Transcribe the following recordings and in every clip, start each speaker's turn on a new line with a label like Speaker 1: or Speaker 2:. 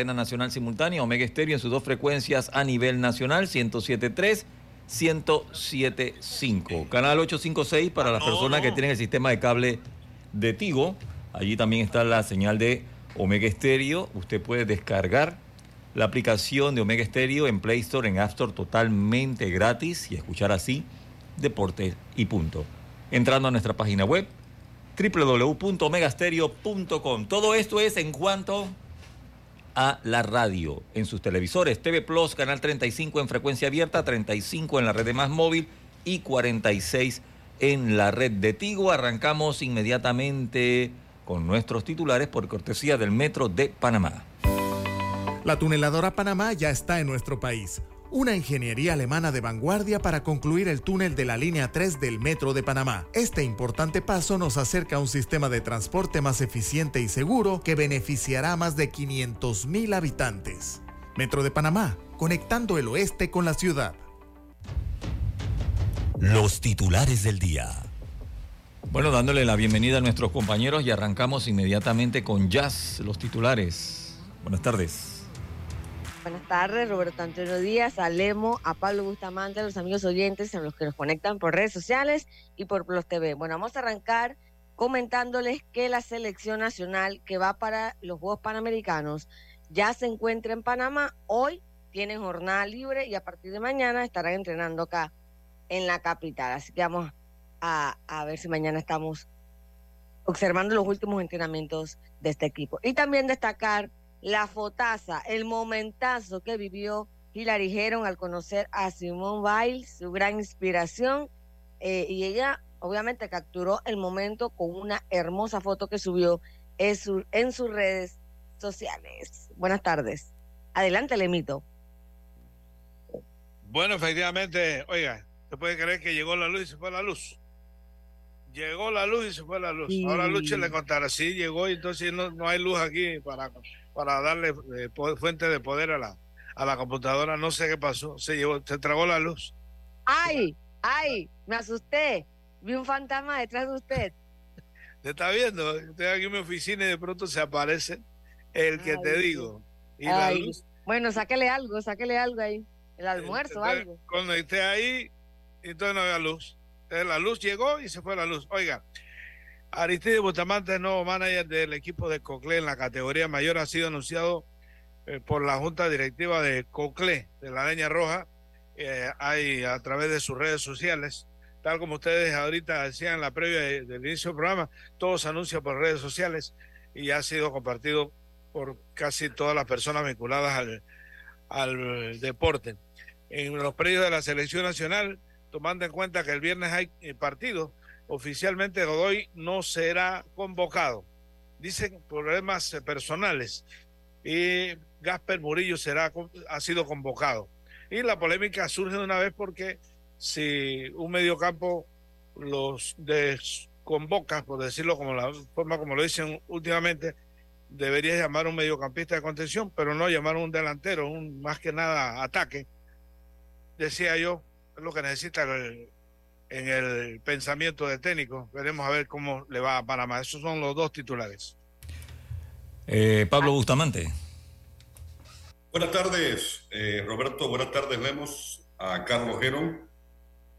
Speaker 1: Cadena nacional simultánea Omega Estéreo en sus dos frecuencias a nivel nacional, 107.3, 107.5. Canal 856 para las personas que tienen el sistema de cable de Tigo. Allí también está la señal de Omega Estéreo. Usted puede descargar la aplicación de Omega Estéreo en Play Store, en App Store totalmente gratis y escuchar así Deportes y Punto. Entrando a nuestra página web www.omegastereo.com. Todo esto es en cuanto a la radio. En sus televisores, TV Plus, Canal 35 en frecuencia abierta, 35 en la red de más móvil y 46 en la red de Tigo. Arrancamos inmediatamente con nuestros titulares por cortesía del Metro de Panamá.
Speaker 2: La tuneladora Panamá ya está en nuestro país. Una ingeniería alemana de vanguardia para concluir el túnel de la línea 3 del Metro de Panamá. Este importante paso nos acerca a un sistema de transporte más eficiente y seguro que beneficiará a más de 500 mil habitantes. Metro de Panamá, conectando el oeste con la ciudad.
Speaker 3: Los titulares del día.
Speaker 1: Bueno, dándole la bienvenida a nuestros compañeros y arrancamos inmediatamente con Jazz, los titulares. Buenas tardes.
Speaker 4: Buenas tardes, Roberto Antonio Díaz, a Lemo, a Pablo Bustamante, a los amigos oyentes, a los que nos conectan por redes sociales y por Plus TV. Bueno, vamos a arrancar comentándoles que la selección nacional que va para los Juegos Panamericanos ya se encuentra en Panamá. Hoy tienen jornada libre y a partir de mañana estarán entrenando acá en la capital. Así que vamos a, a ver si mañana estamos observando los últimos entrenamientos de este equipo. Y también destacar la fotaza, el momentazo que vivió Hilary Heron al conocer a Simone Biles, su gran inspiración, eh, y ella obviamente capturó el momento con una hermosa foto que subió en, su, en sus redes sociales. Buenas tardes. Adelante, Lemito.
Speaker 5: Bueno, efectivamente, oiga, ¿se puede creer que llegó la luz y se fue la luz? Llegó la luz y se fue la luz.
Speaker 4: Sí.
Speaker 5: Ahora Luche le contará, sí, llegó y entonces no, no hay luz aquí para, para darle eh, fuente de poder a la, a la computadora. No sé qué pasó, se llevó, se tragó la luz.
Speaker 4: ¡Ay! ¡Ay! Me asusté. Vi un fantasma detrás de usted.
Speaker 5: ¿Te está viendo? Estoy aquí en mi oficina y de pronto se aparece el que
Speaker 4: Ay,
Speaker 5: te digo. Y la luz,
Speaker 4: Bueno, sáquele algo, sáquele algo ahí. El almuerzo,
Speaker 5: entonces,
Speaker 4: algo.
Speaker 5: Cuando esté ahí, entonces no había luz. Entonces la luz llegó y se fue la luz. Oiga, Aristide Bustamante, nuevo manager del equipo de Coclé en la categoría mayor, ha sido anunciado eh, por la junta directiva de Coclé, de la Leña Roja, eh, hay a través de sus redes sociales. Tal como ustedes ahorita decían en la previa de- del inicio del programa, todo se anuncia por redes sociales y ha sido compartido por casi todas las personas vinculadas al, al deporte. En los predios de la selección nacional, tomando en cuenta que el viernes hay eh, partido, oficialmente Godoy no será convocado. Dicen problemas personales y Gasper Murillo será, ha sido convocado. Y la polémica surge de una vez porque si un mediocampo los desconvoca, por decirlo como la forma como lo dicen últimamente, debería llamar un mediocampista de contención, pero no llamar un delantero, un más que nada ataque. Decía yo, es lo que necesita el- en el pensamiento de técnico. Veremos a ver cómo le va a Panamá. Esos son los dos titulares.
Speaker 1: Eh, Pablo Bustamante.
Speaker 6: Buenas tardes, eh, Roberto. Buenas tardes, Lemos, a Carlos Gerón,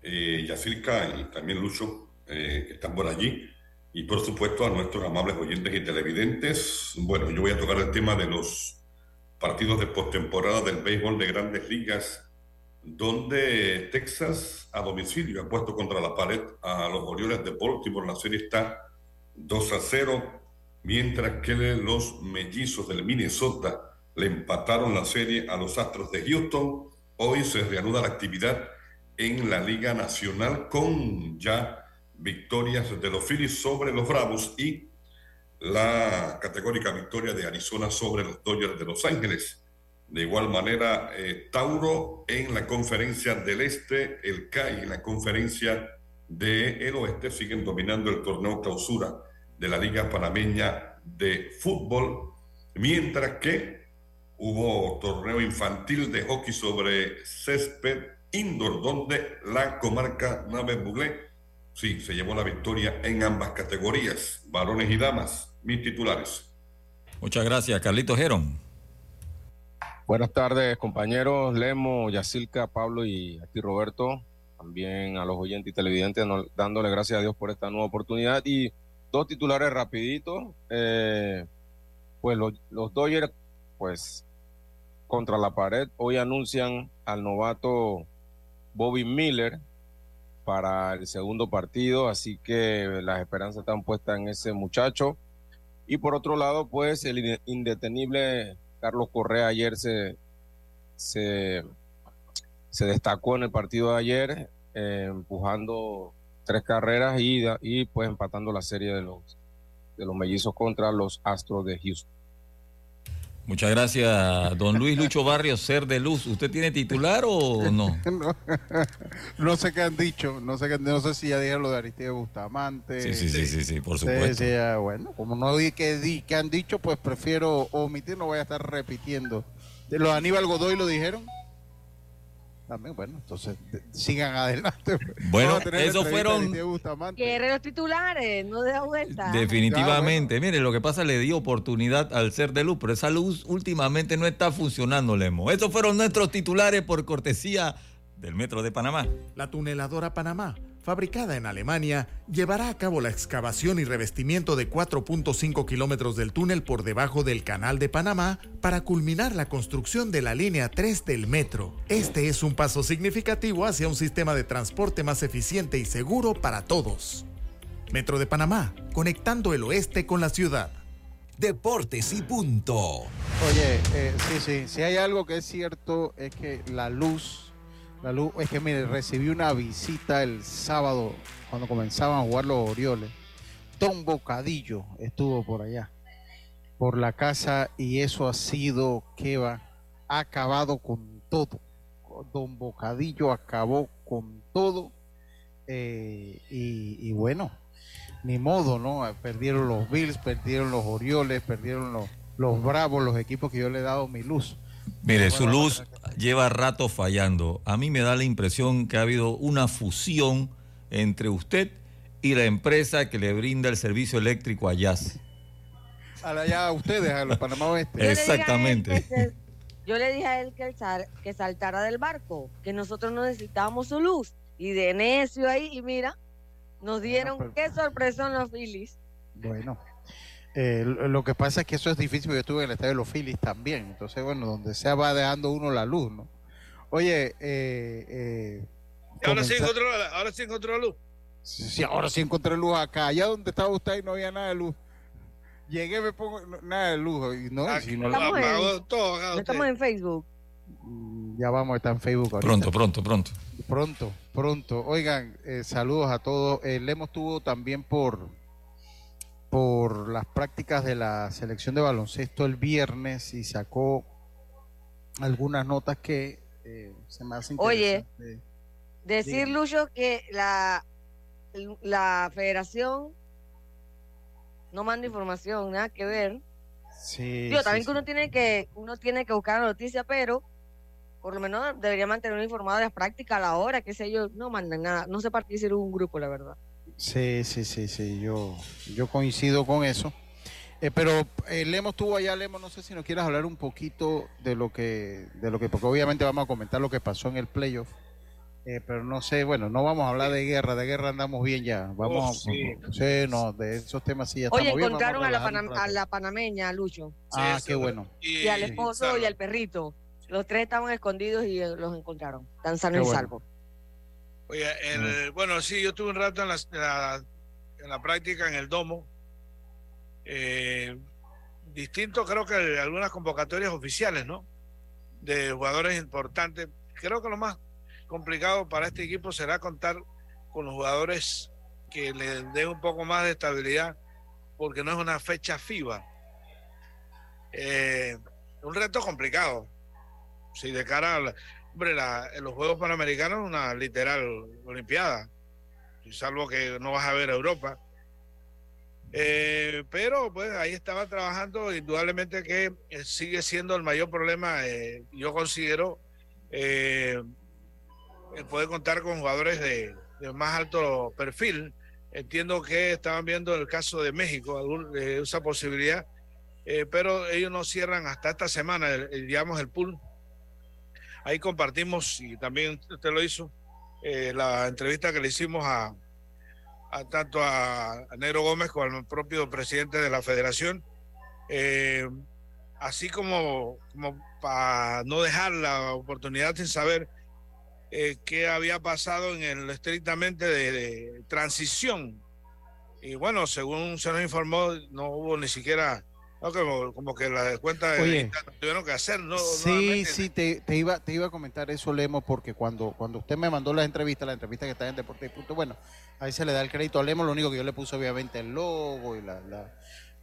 Speaker 6: eh, Yacirca y también Lucho, eh, que están por allí. Y por supuesto a nuestros amables oyentes y televidentes. Bueno, yo voy a tocar el tema de los partidos de postemporada del béisbol de grandes ligas donde Texas a domicilio ha puesto contra la pared a los Orioles de Baltimore. La serie está 2 a 0, mientras que los mellizos del Minnesota le empataron la serie a los Astros de Houston. Hoy se reanuda la actividad en la Liga Nacional con ya victorias de los Phillies sobre los Bravos y la categórica victoria de Arizona sobre los Dodgers de Los Ángeles. De igual manera, eh, Tauro en la conferencia del Este, el CAI en la conferencia del Oeste siguen dominando el torneo clausura de la Liga Panameña de Fútbol, mientras que hubo torneo infantil de hockey sobre césped indoor, donde la comarca Nave Buglé sí se llevó la victoria en ambas categorías, varones y damas, mis titulares.
Speaker 1: Muchas gracias, Carlito Gerón.
Speaker 7: Buenas tardes, compañeros Lemo, Yacilca, Pablo y aquí Roberto. También a los oyentes y televidentes, dándole gracias a Dios por esta nueva oportunidad. Y dos titulares rapiditos. Eh, pues los, los Dodgers, pues contra la pared, hoy anuncian al novato Bobby Miller para el segundo partido, así que las esperanzas están puestas en ese muchacho. Y por otro lado, pues el indetenible Carlos Correa ayer se, se, destacó en el partido de ayer, eh, empujando tres carreras y, y pues empatando la serie de los, de los mellizos contra los Astros de Houston.
Speaker 1: Muchas gracias, don Luis Lucho Barrios, ser de luz. ¿Usted tiene titular o no?
Speaker 8: no, sé qué han dicho, no sé no sé si ya dijeron lo de Aristide Bustamante.
Speaker 1: Sí, sí, sí, sí, por supuesto.
Speaker 8: bueno, como no di que, di que han dicho, pues prefiero omitir, no voy a estar repitiendo. De los Aníbal Godoy lo dijeron también, bueno, entonces sigan adelante.
Speaker 1: Bueno, esos fueron
Speaker 4: los titulares, no de vuelta.
Speaker 1: Definitivamente, mire, lo que pasa le dio oportunidad al ser de luz, pero esa luz últimamente no está funcionando, Lemo. Esos fueron nuestros titulares por cortesía del Metro de Panamá.
Speaker 2: La tuneladora Panamá fabricada en Alemania, llevará a cabo la excavación y revestimiento de 4.5 kilómetros del túnel por debajo del Canal de Panamá para culminar la construcción de la línea 3 del metro. Este es un paso significativo hacia un sistema de transporte más eficiente y seguro para todos. Metro de Panamá, conectando el oeste con la ciudad.
Speaker 9: Deportes y punto.
Speaker 8: Oye, eh, sí, sí, si hay algo que es cierto es que la luz la luz, es que mire, recibí una visita el sábado cuando comenzaban a jugar los Orioles. Don Bocadillo estuvo por allá, por la casa, y eso ha sido que va, ha acabado con todo. Don Bocadillo acabó con todo. Eh, y, bueno, ni modo, ¿no? Perdieron los Bills, perdieron los Orioles, perdieron los, los Bravos, los equipos que yo le he dado mi luz.
Speaker 1: Mire, su luz lleva rato fallando. A mí me da la impresión que ha habido una fusión entre usted y la empresa que le brinda el servicio eléctrico a Jazz.
Speaker 8: A, a ustedes, a los Panamá Oeste.
Speaker 1: Exactamente.
Speaker 4: Yo le dije a él que, que saltara del barco, que nosotros no necesitábamos su luz. Y de necio ahí, y mira, nos dieron qué sorpresa en los Phillies.
Speaker 8: Bueno, eh, lo que pasa es que eso es difícil, porque yo estuve en el estadio de los Phillies también. Entonces, bueno, donde sea va dejando uno la luz, ¿no? Oye, eh,
Speaker 5: eh ahora, sí encontró, ahora sí encontró luz.
Speaker 8: Sí, ahora sí encontré luz acá. Allá donde estaba usted y no había nada de luz. Llegué, me pongo nada de luz. Y no,
Speaker 4: si no estamos, en, todo estamos en Facebook.
Speaker 8: Mm, ya vamos a estar en Facebook. Ahorita.
Speaker 1: Pronto, pronto, pronto.
Speaker 8: Pronto, pronto. Oigan, eh, saludos a todos. Eh, le hemos tuvo también por por las prácticas de la selección de baloncesto el viernes y sacó algunas notas que eh, se me hacen
Speaker 4: Oye, decir Lucho que la, la federación no manda información, nada que ver.
Speaker 8: Sí,
Speaker 4: Yo también que uno tiene que uno tiene que buscar la noticia, pero por lo menos debería mantener informado de las prácticas a la hora, qué sé yo, no mandan nada, no se participa en un grupo, la verdad.
Speaker 8: Sí, sí, sí, sí, yo, yo coincido con eso. Eh, pero eh, Lemos estuvo allá, Lemos, no sé si nos quieras hablar un poquito de lo que, de lo que, porque obviamente vamos a comentar lo que pasó en el playoff. Eh, pero no sé, bueno, no vamos a hablar de guerra, de guerra andamos bien ya. Vamos, oh, sí. no, de esos temas sí ya
Speaker 4: Oye, encontraron a, la a, la panameña, Lucho.
Speaker 8: ah, qué bueno.
Speaker 4: Y, al esposo y al perrito. los tres estaban escondidos y eh, los encontraron. Están sanos y salvos.
Speaker 5: Oye, el, bueno, sí, yo estuve un rato en la, en la, práctica en el domo. Eh, distinto, creo que algunas convocatorias oficiales, ¿no? De jugadores importantes. Creo que lo más complicado para este equipo será contar con los jugadores que le den un poco más de estabilidad, porque no es una fecha FIBA. Eh, un reto complicado. Si de cara a hombre, en los Juegos Panamericanos, una literal Olimpiada, salvo que no vas a ver a Europa. Eh, pero pues ahí estaba trabajando, indudablemente que eh, sigue siendo el mayor problema, yo considero, poder contar con jugadores de, más alto perfil. Entiendo que estaban viendo el caso de México, esa posibilidad, eh, pero ellos no cierran hasta esta semana, digamos, el pool. Ahí compartimos, y también usted lo hizo, eh, la entrevista que le hicimos a, a tanto a, Negro Gómez como al propio presidente de la federación. Eh, así como, para no dejar la oportunidad sin saber eh, qué había pasado en el estrictamente de, transición. Y bueno, según se nos informó, no hubo ni siquiera, como, que la cuenta de tuvieron que hacer. ¿no?
Speaker 8: Sí, sí, te, iba, te iba a comentar eso, Lemo, porque cuando, cuando usted me mandó la entrevista, la entrevista que está en Deporte Punto, bueno, ahí se le da el crédito a Lemo, lo único que yo le puse obviamente el logo y la... la...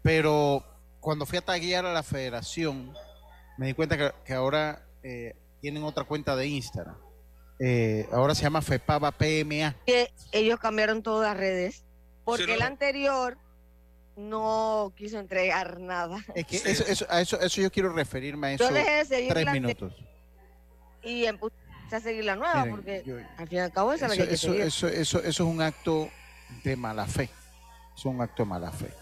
Speaker 8: Pero cuando fui a taguear a la federación, me di cuenta que, ahora eh, tienen otra cuenta de Instagram eh, ahora se llama FEPAVA PMA.
Speaker 4: Que ellos cambiaron todas las redes porque el anterior no quiso entregar nada.
Speaker 8: Es que eso, a eso, eso yo quiero referirme a eso. tres minutos.
Speaker 4: Y empecé a seguir la nueva porque al fin y al cabo esa
Speaker 8: eso, es la que eso, eso, eso, es un acto de mala fe. Es un acto de mala fe.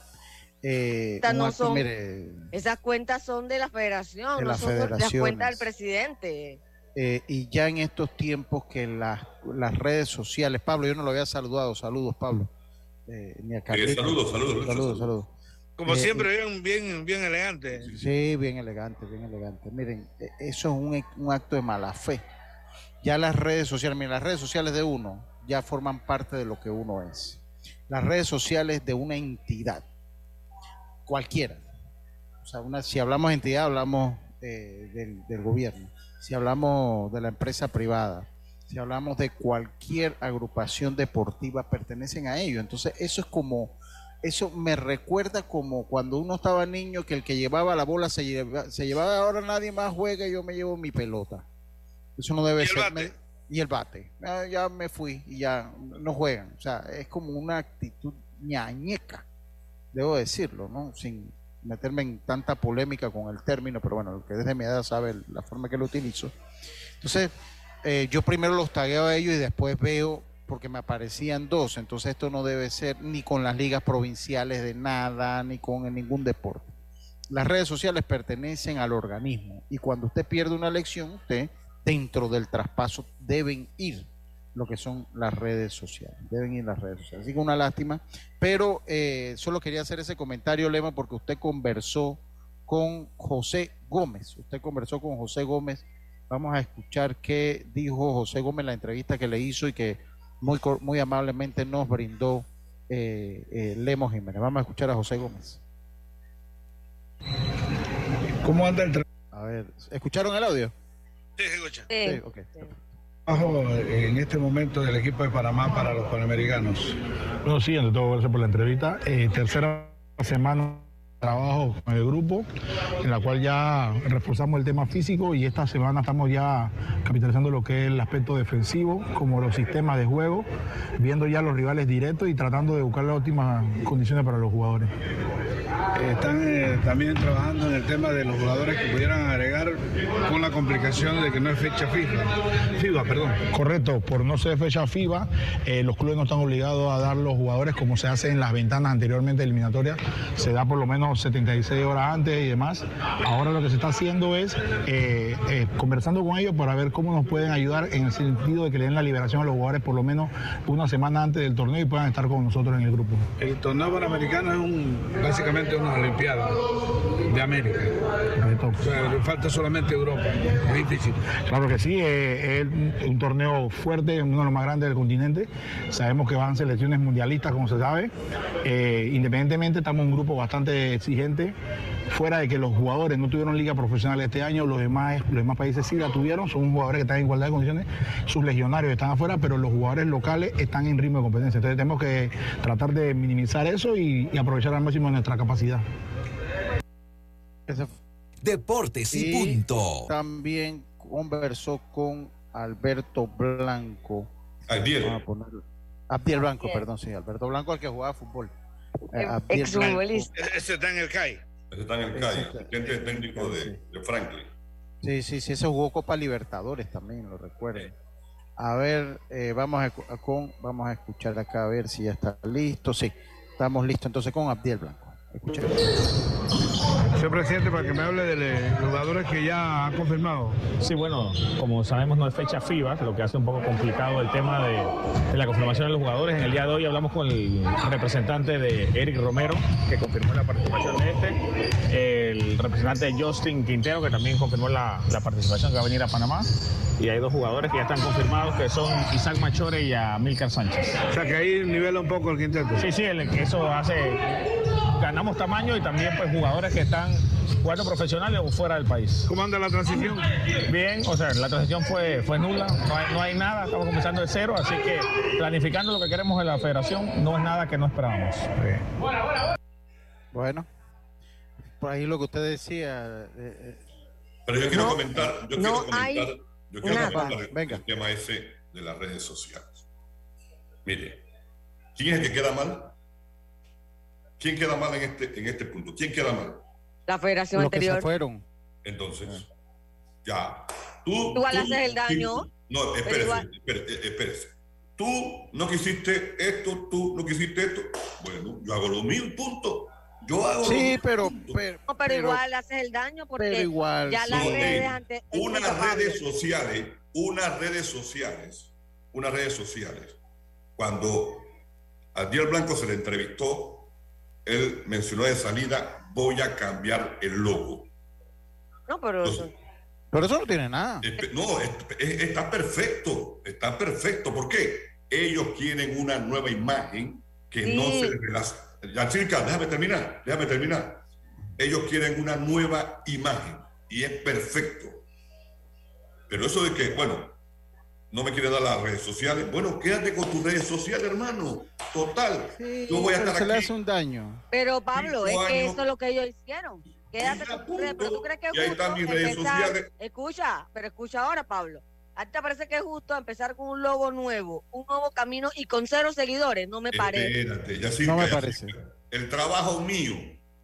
Speaker 4: Eh, no son, esas cuentas son de la federación, no son las cuentas del presidente.
Speaker 8: Eh, y ya en estos tiempos que las, las redes sociales, Pablo, yo no lo había saludado, saludos Pablo.
Speaker 6: Eh, ni a saludos, saludos,
Speaker 8: saludos, saludos.
Speaker 5: Como eh, siempre, bien, bien, bien elegante.
Speaker 8: Sí, bien elegante, bien elegante. Miren, eso es un, un, acto de mala fe. Ya las redes sociales, miren, las redes sociales de uno ya forman parte de lo que uno es. Las redes sociales de una entidad, cualquiera. O sea, una, si hablamos de entidad, hablamos del, del gobierno si hablamos de la empresa privada, si hablamos de cualquier agrupación deportiva, pertenecen a ellos. Entonces, eso es como, eso me recuerda como cuando uno estaba niño que el que llevaba la bola se, lleva, se llevaba, ahora nadie más juega y yo me llevo mi pelota. Eso no debe ser. y el bate. Ah, ya me fui y ya no juegan. O sea, es como una actitud ñañeca, debo decirlo, ¿no? Sin, meterme en tanta polémica con el término, pero bueno, el que desde mi edad sabe la forma que lo utilizo. Entonces, eh, yo primero los tagueo a ellos y después veo, porque me aparecían dos, entonces esto no debe ser ni con las ligas provinciales de nada, ni con ningún deporte. Las redes sociales pertenecen al organismo y cuando usted pierde una elección, usted dentro del traspaso deben ir lo que son las redes sociales. Deben ir las redes sociales. Así que una lástima. Pero eh, solo quería hacer ese comentario, Lema, porque usted conversó con José Gómez. Usted conversó con José Gómez. Vamos a escuchar qué dijo José Gómez en la entrevista que le hizo y que muy, muy amablemente nos brindó eh, eh, Lemos Jiménez. Vamos a escuchar a José Gómez.
Speaker 10: ¿Cómo anda el
Speaker 8: A ver, ¿escucharon el audio?
Speaker 5: Sí, escucha.
Speaker 4: Sí,
Speaker 8: ok
Speaker 10: en este momento del equipo de Panamá para los Panamericanos?
Speaker 11: Bueno, sí, ante todo, gracias por la entrevista. Eh, tercera semana trabajo con el grupo, en la cual ya reforzamos el tema físico y esta semana estamos ya capitalizando lo que es el aspecto defensivo, como los sistemas de juego, viendo ya los rivales directos y tratando de buscar las óptimas condiciones para los jugadores.
Speaker 10: Están eh, también trabajando en el tema de los jugadores que pudieran agregar con la complicación de que no es fecha FIFA. FIBA, perdón.
Speaker 11: Correcto, por no ser fecha FIBA, eh, los clubes no están obligados a dar los jugadores como se hace en las ventanas anteriormente eliminatorias. Se da por lo menos 76 horas antes y demás. Ahora lo que se está haciendo es eh, conversando con ellos para ver cómo nos pueden ayudar en el sentido de que le den la liberación a los jugadores por lo menos una semana antes del torneo y puedan estar con nosotros en el grupo.
Speaker 10: El torneo panamericano es un básicamente una Olimpiada de América. O sea, le falta solamente Europa. Difícil.
Speaker 11: Claro que sí, eh, es un torneo fuerte, uno de los más grandes del continente. Sabemos que van selecciones mundialistas, como se sabe. Eh, independientemente, estamos en un grupo bastante exigente. Fuera de que los jugadores no tuvieron liga profesional este año, los demás, los demás países sí la tuvieron, son jugadores que están en igualdad de condiciones, sus legionarios están afuera, pero los jugadores locales están en ritmo de competencia. Entonces tenemos que tratar de minimizar eso y, y aprovechar al máximo nuestra capacidad.
Speaker 9: Deportes y, punto.
Speaker 8: También conversó con Alberto Blanco.
Speaker 6: Abdiel.
Speaker 8: Abdiel Blanco, perdón, sí, Alberto Blanco, el que jugaba fútbol. Eh, Abdiel
Speaker 4: Exfutbolista.
Speaker 5: Ese está en el CAI.
Speaker 6: Ese está en el CAI, asistente técnico de, de Franklin.
Speaker 8: Sí, sí, sí, ese jugó Copa Libertadores también, lo recuerdo. A ver, eh, vamos a, a con, vamos a escuchar acá a ver si ya está listo. Sí, estamos listos entonces con Abdiel Blanco.
Speaker 10: Señor presidente, para que me hable de los jugadores que ya han confirmado.
Speaker 12: Sí, bueno, como sabemos no es fecha FIBA, lo que hace un poco complicado el tema de, de, la confirmación de los jugadores. En el día de hoy hablamos con el representante de Eric Romero, que confirmó la participación de este, el representante de Justin Quintero, que también confirmó la, la participación que va a venir a Panamá. Y hay dos jugadores que ya están confirmados, que son Isaac Machore y Amilcar Sánchez.
Speaker 10: O sea que ahí nivela un poco el quinteto.
Speaker 12: Sí, sí, el, eso hace ganamos tamaño y también pues jugadores que están jugando profesionales o fuera del país.
Speaker 10: ¿Cómo anda la transición?
Speaker 12: Bien, o sea, la transición fue, fue nula, no hay, no hay nada, estamos comenzando de cero, así que planificando lo que queremos en la federación no es nada que no esperábamos. Bien.
Speaker 8: Bueno, por ahí lo que usted decía. Eh,
Speaker 6: Pero yo quiero
Speaker 4: No,
Speaker 6: comentar, yo
Speaker 4: no
Speaker 6: quiero comentar,
Speaker 4: hay
Speaker 6: yo quiero
Speaker 4: nada.
Speaker 6: comentar el-
Speaker 8: Venga.
Speaker 6: el tema ese de las redes sociales. Mire, ¿quién es el que queda mal? ¿Quién queda mal en este, en este punto? ¿Quién queda mal?
Speaker 4: La federación
Speaker 8: los que se
Speaker 4: anterior.
Speaker 8: fueron.
Speaker 6: Entonces, ya. Tú,
Speaker 4: Igual
Speaker 6: tú-
Speaker 4: haces el daño.
Speaker 6: sí, No,
Speaker 4: pero
Speaker 6: espérese,
Speaker 4: igual-
Speaker 6: espérese, eh, espérese. Tú no quisiste esto, tú no quisiste esto. Bueno, yo hago lo mío, punto. Yo hago
Speaker 8: Sí, pero, pero,
Speaker 4: No, pero, igual haces el daño porque
Speaker 8: pero igual,
Speaker 4: ya las
Speaker 6: Sí.
Speaker 4: redes antes.
Speaker 6: unas redes sociales, unas redes sociales, unas redes sociales. Cuando a Diel Blanco se le entrevistó, él mencionó de salida, voy a cambiar el logo.
Speaker 4: No, pero
Speaker 6: Entonces,
Speaker 8: pero eso no tiene nada.
Speaker 6: No, es- es- está perfecto, está perfecto. ¿Por qué? Ellos quieren una nueva imagen que no se les relaciona. Ya, chica, déjame terminar, déjame terminar. Ellos quieren una nueva imagen y es perfecto. Pero eso de que, bueno, no me quiere dar las redes sociales, bueno, quédate con tus redes sociales, hermano. Total,
Speaker 8: Sí,
Speaker 6: yo voy a
Speaker 8: pero
Speaker 6: estar
Speaker 8: se le
Speaker 6: aquí.
Speaker 8: hace un daño.
Speaker 4: Pero Pablo, es que eso es lo que ellos hicieron. Quédate
Speaker 6: Y
Speaker 4: con tus redes, pero tú crees que es
Speaker 6: Y ahí
Speaker 4: justo
Speaker 6: están mis redes
Speaker 4: empezar-
Speaker 6: sociales.
Speaker 4: Escucha, pero escucha ahora, Pablo. ¿A ti te parece que es justo empezar con un logo nuevo, un nuevo camino y con cero seguidores? No me parece.
Speaker 6: Espérate,
Speaker 8: No me parece.
Speaker 6: El trabajo mío,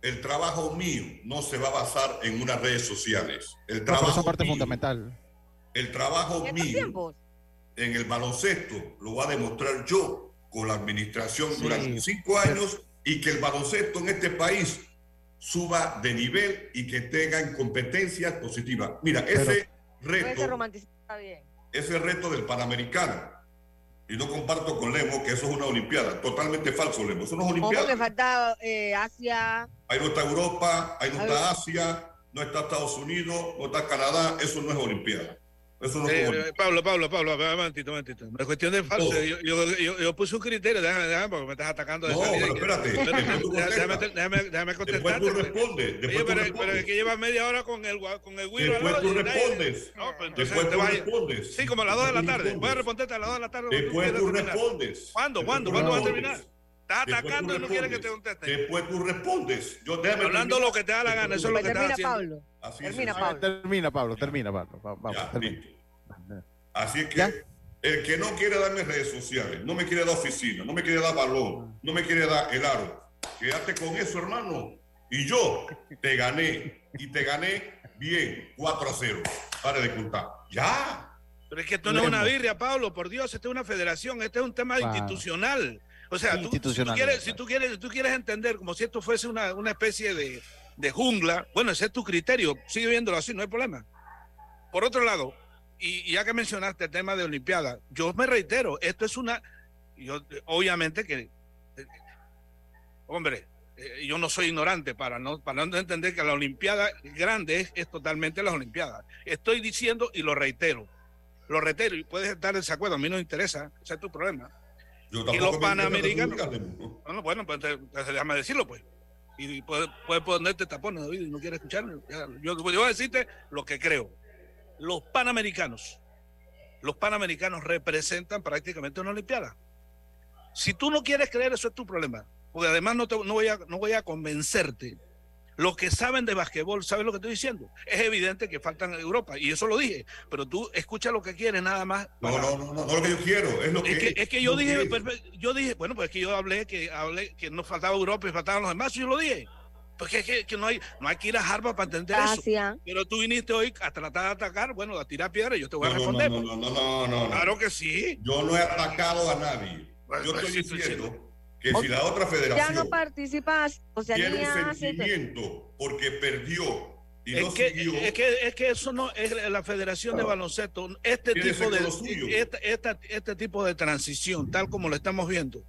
Speaker 6: el trabajo mío no se va a basar en unas redes sociales. El
Speaker 8: No, pero
Speaker 6: trabajo
Speaker 8: eso es parte
Speaker 6: mío,
Speaker 8: fundamental.
Speaker 6: el trabajo mío
Speaker 4: tiempos.
Speaker 6: En el baloncesto lo voy a demostrar yo con la administración durante cinco años y que el baloncesto en este país suba de nivel y que tengan competencias positivas. Mira, ese
Speaker 4: Ese
Speaker 6: reto,
Speaker 4: bien.
Speaker 6: ese reto del Panamericano, y no comparto con Lemo que eso es una Olimpiada, totalmente falso, Lemo, eso no es Olimpiada.
Speaker 4: que falta eh, Asia.
Speaker 6: Ahí no está Europa, ahí no está Asia, no está Estados Unidos, no está Canadá, eso no es Olimpiada. Eso no
Speaker 5: Eh, eh, Pablo, Pablo, Pablo, un momentito, un momentito. La cuestión de falso,
Speaker 6: Oh.
Speaker 5: yo, yo, yo, yo puse un criterio, déjame, déjame, porque me estás atacando de
Speaker 6: No,
Speaker 5: salida.
Speaker 6: pero espérate,
Speaker 5: Déjame,
Speaker 6: después tú
Speaker 5: déjame, déjame,
Speaker 6: Después tú
Speaker 5: porque-
Speaker 6: respondes,
Speaker 5: Oye,
Speaker 6: después tú
Speaker 5: pero, pero es
Speaker 6: respondes.
Speaker 5: que llevas media hora con el, con el al
Speaker 6: Después tú respondes.
Speaker 5: No, pues entonces
Speaker 6: Después
Speaker 5: te
Speaker 6: tú
Speaker 5: vas
Speaker 6: respondes.
Speaker 5: Sí, como a las 2 de la tarde. Voy a
Speaker 6: respondes.
Speaker 5: responderte a las 2 de la tarde.
Speaker 6: Después tú respondes.
Speaker 5: ¿Cuándo? ¿Cuándo? ¿Cuándo vas a
Speaker 6: respondes.
Speaker 5: terminar? Estás atacando y no quieres que te conteste.
Speaker 6: Después tú respondes. Yo, déjame
Speaker 5: Hablando
Speaker 6: terminar.
Speaker 5: lo que te da la gana, eso es lo que estás
Speaker 4: termina,
Speaker 5: haciendo.
Speaker 4: Pablo.
Speaker 6: Así es,
Speaker 4: Termina. Pablo.
Speaker 8: Termina, Pablo, termina, Pablo. Va- Vamos,
Speaker 6: Ya,
Speaker 8: termina.
Speaker 6: Así es que
Speaker 8: ¿Ya?
Speaker 6: el que no quiere darme redes sociales, no me quiere dar oficina, no me quiere dar balón, no me quiere dar el aro, quédate con eso, hermano. Y yo te gané, y te gané bien, 4 a 0. Pare de contar. Ya.
Speaker 5: Pero es que esto no es una birria, Pablo, por Dios, esto es una federación, este es un tema institucional. O sea, tú, si, tú quieres, si, tú quieres, si tú quieres entender como si esto fuese una, una especie de, de jungla, bueno, ese es tu criterio, sigue viéndolo así, no hay problema. Por otro lado, y, y ya que mencionaste el tema de Olimpiada, yo me reitero, esto es una, yo, obviamente que, eh, hombre, eh, yo no soy ignorante para no, para no entender que la Olimpiada grande es, es totalmente las Olimpiadas. Estoy diciendo y lo reitero, lo reitero y puedes estar en desacuerdo, a mí no me interesa, ese es tu problema. Y los panamericanos. Bueno, bueno, pues déjame decirlo, pues. Y puedes puede ponerte tapones y no quieres escucharme. Yo, yo voy a decirte lo que creo. Los panamericanos, los panamericanos representan prácticamente una Olimpiada. Si tú no quieres creer, eso es tu problema. Porque además no, no, voy, a, no voy a convencerte. Los que saben de basquetbol saben lo que estoy diciendo. Es evidente que faltan Europa, y eso lo dije. Pero tú escucha lo que quieres nada más.
Speaker 6: No, no, no, no, no, lo que yo quiero, es lo que.
Speaker 5: Es que, es que yo dije, yo dije, bueno, pues es que yo hablé que hablé que no faltaba Europa y faltaban los demás, y yo lo dije. Porque es que, que, no, hay, no hay que ir a Harvard para entender eso. Pero tú viniste hoy a tratar de atacar, bueno, a tirar piedras, yo te voy a responder.
Speaker 6: No, no, no, no, no,
Speaker 5: Claro que sí.
Speaker 6: Yo no he atacado a nadie. yo estoy diciendo que si la otra federación
Speaker 4: ya no participas, o sea,
Speaker 6: tiene un sentimiento porque perdió y
Speaker 5: es,
Speaker 6: no
Speaker 5: que,
Speaker 6: siguió,
Speaker 5: es que es que eso no es la Federación de Baloncesto. Este tipo de este, tipo de transición, tal como lo estamos viendo,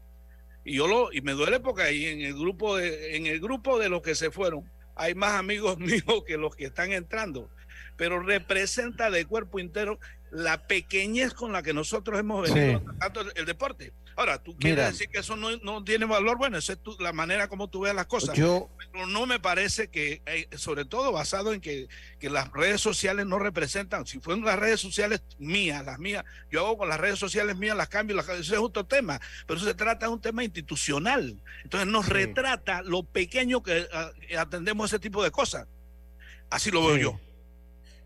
Speaker 5: y yo lo y me duele porque ahí en el grupo de en el grupo de los que se fueron hay más amigos míos que los que están entrando, pero representa de cuerpo entero la pequeñez con la que nosotros hemos venido tratando el, deporte. Ahora, tú quieres decir que eso no, no, tiene valor, bueno, esa es la manera como tú ves las cosas.
Speaker 8: Yo,
Speaker 5: Pero no me parece que, eh, sobre todo basado en que, que, las redes sociales no representan, si fueron las redes sociales mías, las mías, yo hago con las redes sociales mías, las cambio, las, eso es otro tema, pero se trata de un tema institucional. Entonces nos retrata lo pequeño que atendemos ese tipo de cosas. Así lo veo yo.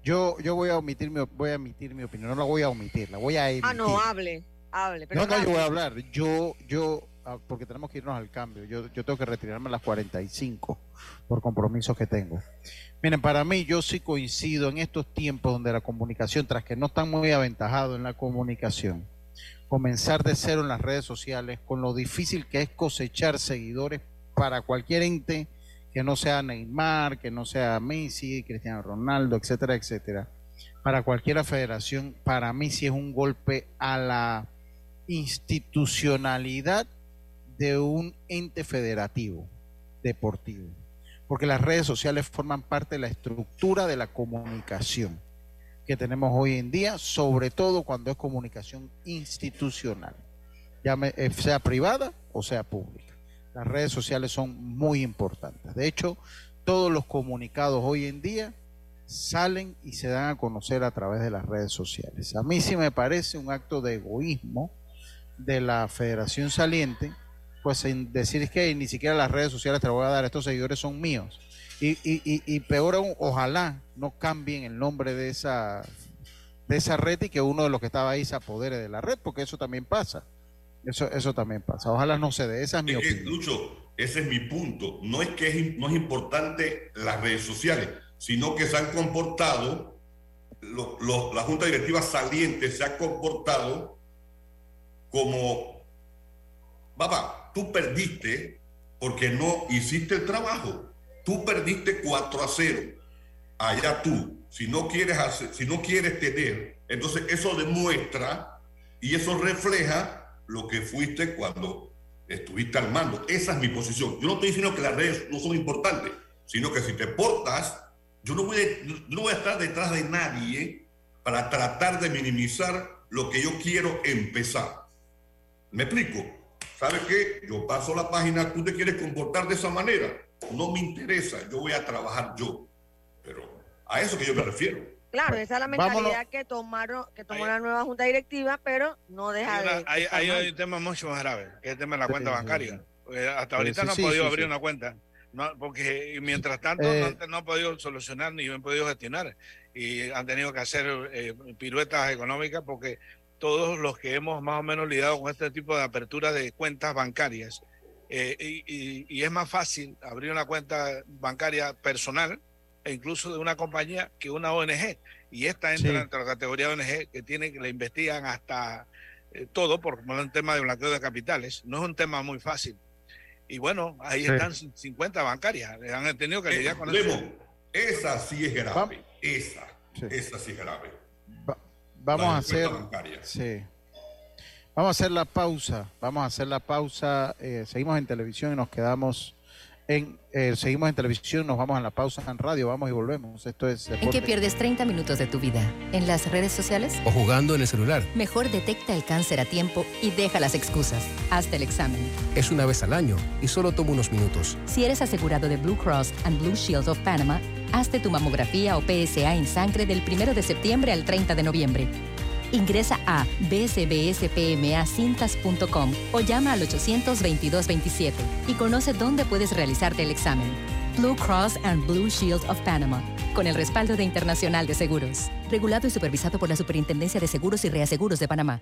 Speaker 8: Yo, yo voy a omitir mi, voy a emitir mi opinión, no la voy a omitir, la voy a emitir.
Speaker 4: Ah, no, hable, hable.
Speaker 8: no, no, yo voy a hablar. Yo, yo, ah, porque tenemos que irnos al cambio. Yo, yo tengo que retirarme a las 45 por compromisos que tengo. Miren, para mí yo sí coincido en estos tiempos donde la comunicación, tras que no están muy aventajados en la comunicación, comenzar de cero en las redes sociales, con lo difícil que es cosechar seguidores para cualquier ente que no sea Neymar, que no sea Messi, Cristiano Ronaldo, etcétera, etcétera. Para cualquier federación, para mí sí es un golpe a la institucionalidad de un ente federativo deportivo, porque las redes sociales forman parte de la estructura de la comunicación que tenemos hoy en día, sobre todo cuando es comunicación institucional, ya eh, sea privada o sea pública las redes sociales son muy importantes. De hecho, todos los comunicados hoy en día salen y se dan a conocer a través de las redes sociales. A mí sí me parece un acto de egoísmo de la Federación Saliente, pues en decir que ni siquiera las redes sociales te voy a dar, estos seguidores son míos. Y, y, y, peor aún, ojalá no cambien el nombre de esa, de esa red y que uno de los que estaba ahí se apodere de la red, porque eso también pasa. Eso, eso también pasa. Ojalá no se dé. Esa es mi opinión.
Speaker 6: Lucho, ese es mi punto. No es que es, no es importante las redes sociales, sino que se han comportado, la Junta Directiva saliente se ha comportado como, papá, tú perdiste porque no hiciste el trabajo. Tú perdiste 4 a 0. Allá tú. Si no quieres hacer, si no quieres tener, entonces eso demuestra y eso refleja lo que fuiste cuando estuviste al mando. Esa es mi posición. Yo no estoy diciendo que las redes no son importantes, sino que si te portas, yo no voy, no voy a estar detrás de nadie para tratar de minimizar lo que yo quiero empezar. ¿Me explico? ¿Sabes qué? Yo paso la página, tú te quieres comportar de esa manera. No me interesa, yo voy a trabajar yo. Pero a eso que yo me refiero.
Speaker 4: Claro, esa es la mentalidad que tomaron, que tomó la nueva junta directiva, pero no deja de.
Speaker 5: Hay, un tema mucho más grave, que es el tema de la cuenta bancaria. hasta ahorita no han podido abrir una cuenta. porque mientras tanto eh. no, han podido solucionar ni han podido gestionar y han tenido que hacer eh, piruetas económicas porque todos los que hemos más o menos lidiado con este tipo de apertura de cuentas bancarias eh, y, y, es más fácil abrir una cuenta bancaria personal e incluso de una compañía que una ONG. Y esta entra dentro de la categoría ONG que tiene que le investigan hasta eh, todo por un tema de blanqueo de capitales. No es un tema muy fácil. Y bueno, ahí están 50 bancarias. Le han tenido que lidiar con eso.
Speaker 6: Esa sí es grave. Esa, esa sí es grave.
Speaker 8: Vamos a hacer. Sí. Vamos a hacer la pausa. Vamos a hacer la pausa. Eh, seguimos en televisión y nos quedamos En, eh, seguimos en televisión, nos vamos a la pausa en radio, vamos y volvemos. Esto es.
Speaker 13: ¿En qué pierdes 30 minutos de tu vida? ¿En las redes sociales?
Speaker 14: ¿O jugando en el celular?
Speaker 13: Mejor detecta el cáncer a tiempo y deja las excusas. Hazte el examen.
Speaker 14: Es una vez al año y solo toma unos minutos.
Speaker 13: Si eres asegurado de Blue Cross and Blue Shield of Panama, hazte tu mamografía o PSA en sangre del 1 de septiembre al 30 de noviembre. Ingresa a bsbspmacintas.com o llama al 822-27 y conoce dónde puedes realizarte el examen. Blue Cross and Blue Shield of Panama, con el respaldo de Internacional de Seguros. Regulado y supervisado por la Superintendencia de Seguros y Reaseguros de Panamá.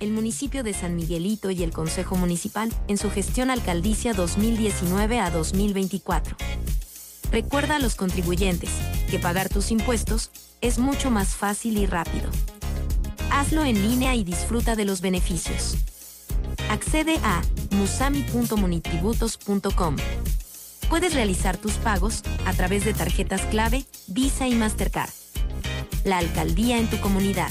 Speaker 15: el municipio de San Miguelito y el Consejo Municipal en su gestión alcaldicia 2019 a 2024. Recuerda a los contribuyentes que pagar tus impuestos es mucho más fácil y rápido. Hazlo en línea y disfruta de los beneficios. Accede a musami.munitributos.com. Puedes realizar tus pagos a través de tarjetas clave, Visa y Mastercard. La alcaldía en tu comunidad.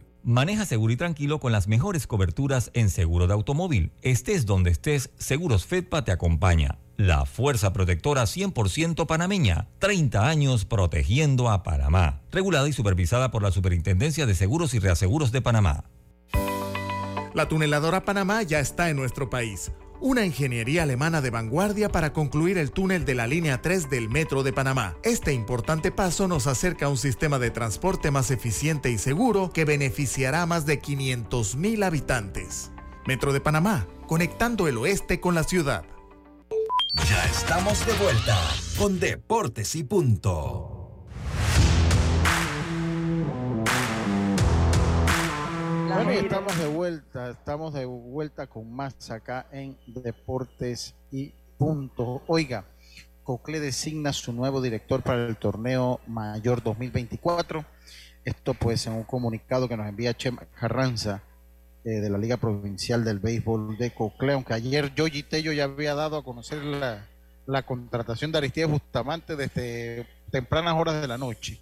Speaker 3: Maneja seguro y tranquilo con las mejores coberturas en seguro de automóvil. Estés donde estés, Seguros Fedpa te acompaña. La fuerza protectora 100% panameña. 30 años protegiendo a Panamá. Regulada y supervisada por la Superintendencia de Seguros y Reaseguros de Panamá.
Speaker 2: La tuneladora Panamá ya está en nuestro país una ingeniería alemana de vanguardia para concluir el túnel de la línea 3 del Metro de Panamá. Este importante paso nos acerca a un sistema de transporte más eficiente y seguro que beneficiará a más de 500.000 habitantes. Metro de Panamá, conectando el oeste con la ciudad.
Speaker 9: Ya estamos de vuelta con Deportes y Punto.
Speaker 8: Bueno, estamos de vuelta, estamos de vuelta con más acá en Deportes y Punto. Oiga, Cocle designa su nuevo director para el torneo mayor 2024. Esto pues en un comunicado que nos envía Chema Carranza eh, de la Liga Provincial del Béisbol de Cocle, aunque ayer Yogi Tello ya había dado a conocer la, la contratación de Aristides Bustamante desde tempranas horas de la noche.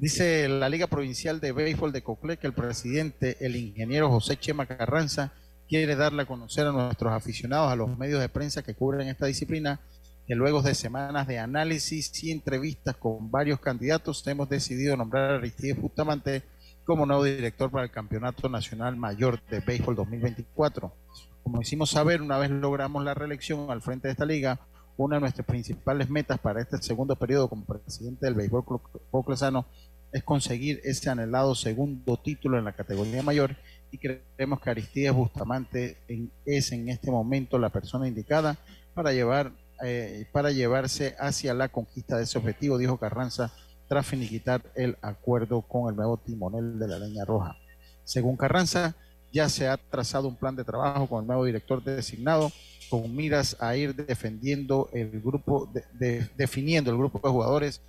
Speaker 8: Dice la Liga Provincial de Béisbol de Cocle que el presidente, el ingeniero José Chema Carranza, quiere darle a conocer a nuestros aficionados, a los medios de prensa que cubren esta disciplina, que luego de semanas de análisis y entrevistas con varios candidatos, hemos decidido nombrar a Aristides Bustamante como nuevo director para el Campeonato Nacional Mayor de Béisbol 2024. Como hicimos saber, una vez logramos la reelección al frente de esta liga, una de nuestras principales metas para este segundo periodo como presidente del béisbol coclesano es conseguir ese anhelado segundo título en la categoría mayor y creemos que Aristides Bustamante es en este momento la persona indicada para llevar eh, para llevarse hacia la conquista de ese objetivo, dijo Carranza, tras finiquitar el acuerdo con el nuevo timonel de la Leña Roja. Según Carranza, ya se ha trazado un plan de trabajo con el nuevo director designado con miras a ir defendiendo el grupo, definiendo el grupo de jugadores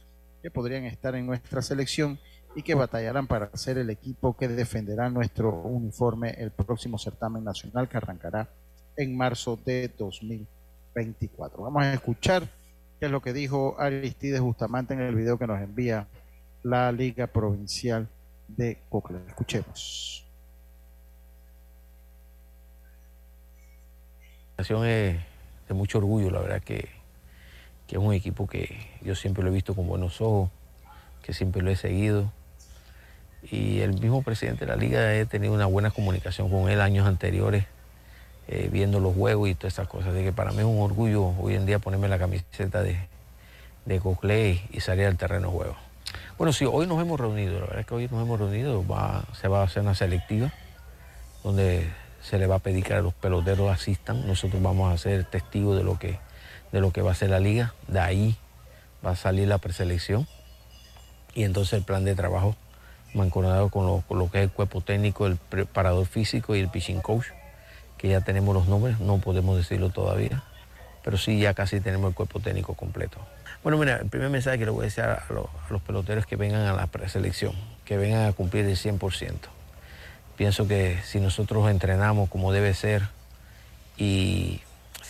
Speaker 8: que podrían estar en nuestra selección y que batallarán para ser el equipo que defenderá nuestro uniforme el próximo certamen nacional que arrancará en marzo de 2024. Vamos a escuchar qué es lo que dijo Aristides Bustamante en el video que nos envía la Liga Provincial de Cocle. Escuchemos.
Speaker 16: Es de mucho orgullo, la verdad que, que, es un equipo que yo siempre lo he visto con buenos ojos, que siempre lo he seguido. Y el mismo presidente de la liga he tenido una buena comunicación con él años anteriores, eh, viendo los juegos y todas esas cosas. De que para mí es un orgullo hoy en día ponerme la camiseta de, de Coclé y salir al terreno de juego. Bueno, sí, hoy nos hemos reunido, la verdad es que hoy nos hemos reunido, se va a hacer una selectiva donde se le va a pedir que los peloteros asistan. Nosotros vamos a ser testigos de lo que, de lo que va a ser la liga. De ahí va a salir la preselección. Y entonces el plan de trabajo mancomunado con lo, con lo que es el cuerpo técnico, el preparador físico y el pitching coach, que ya tenemos los nombres, no podemos decirlo todavía, pero sí ya casi tenemos el cuerpo técnico completo. Bueno, mira, el primer mensaje que le voy a decir a los, a los peloteros que vengan a la preselección, que vengan a cumplir el 100%. Pienso que si nosotros entrenamos como debe ser y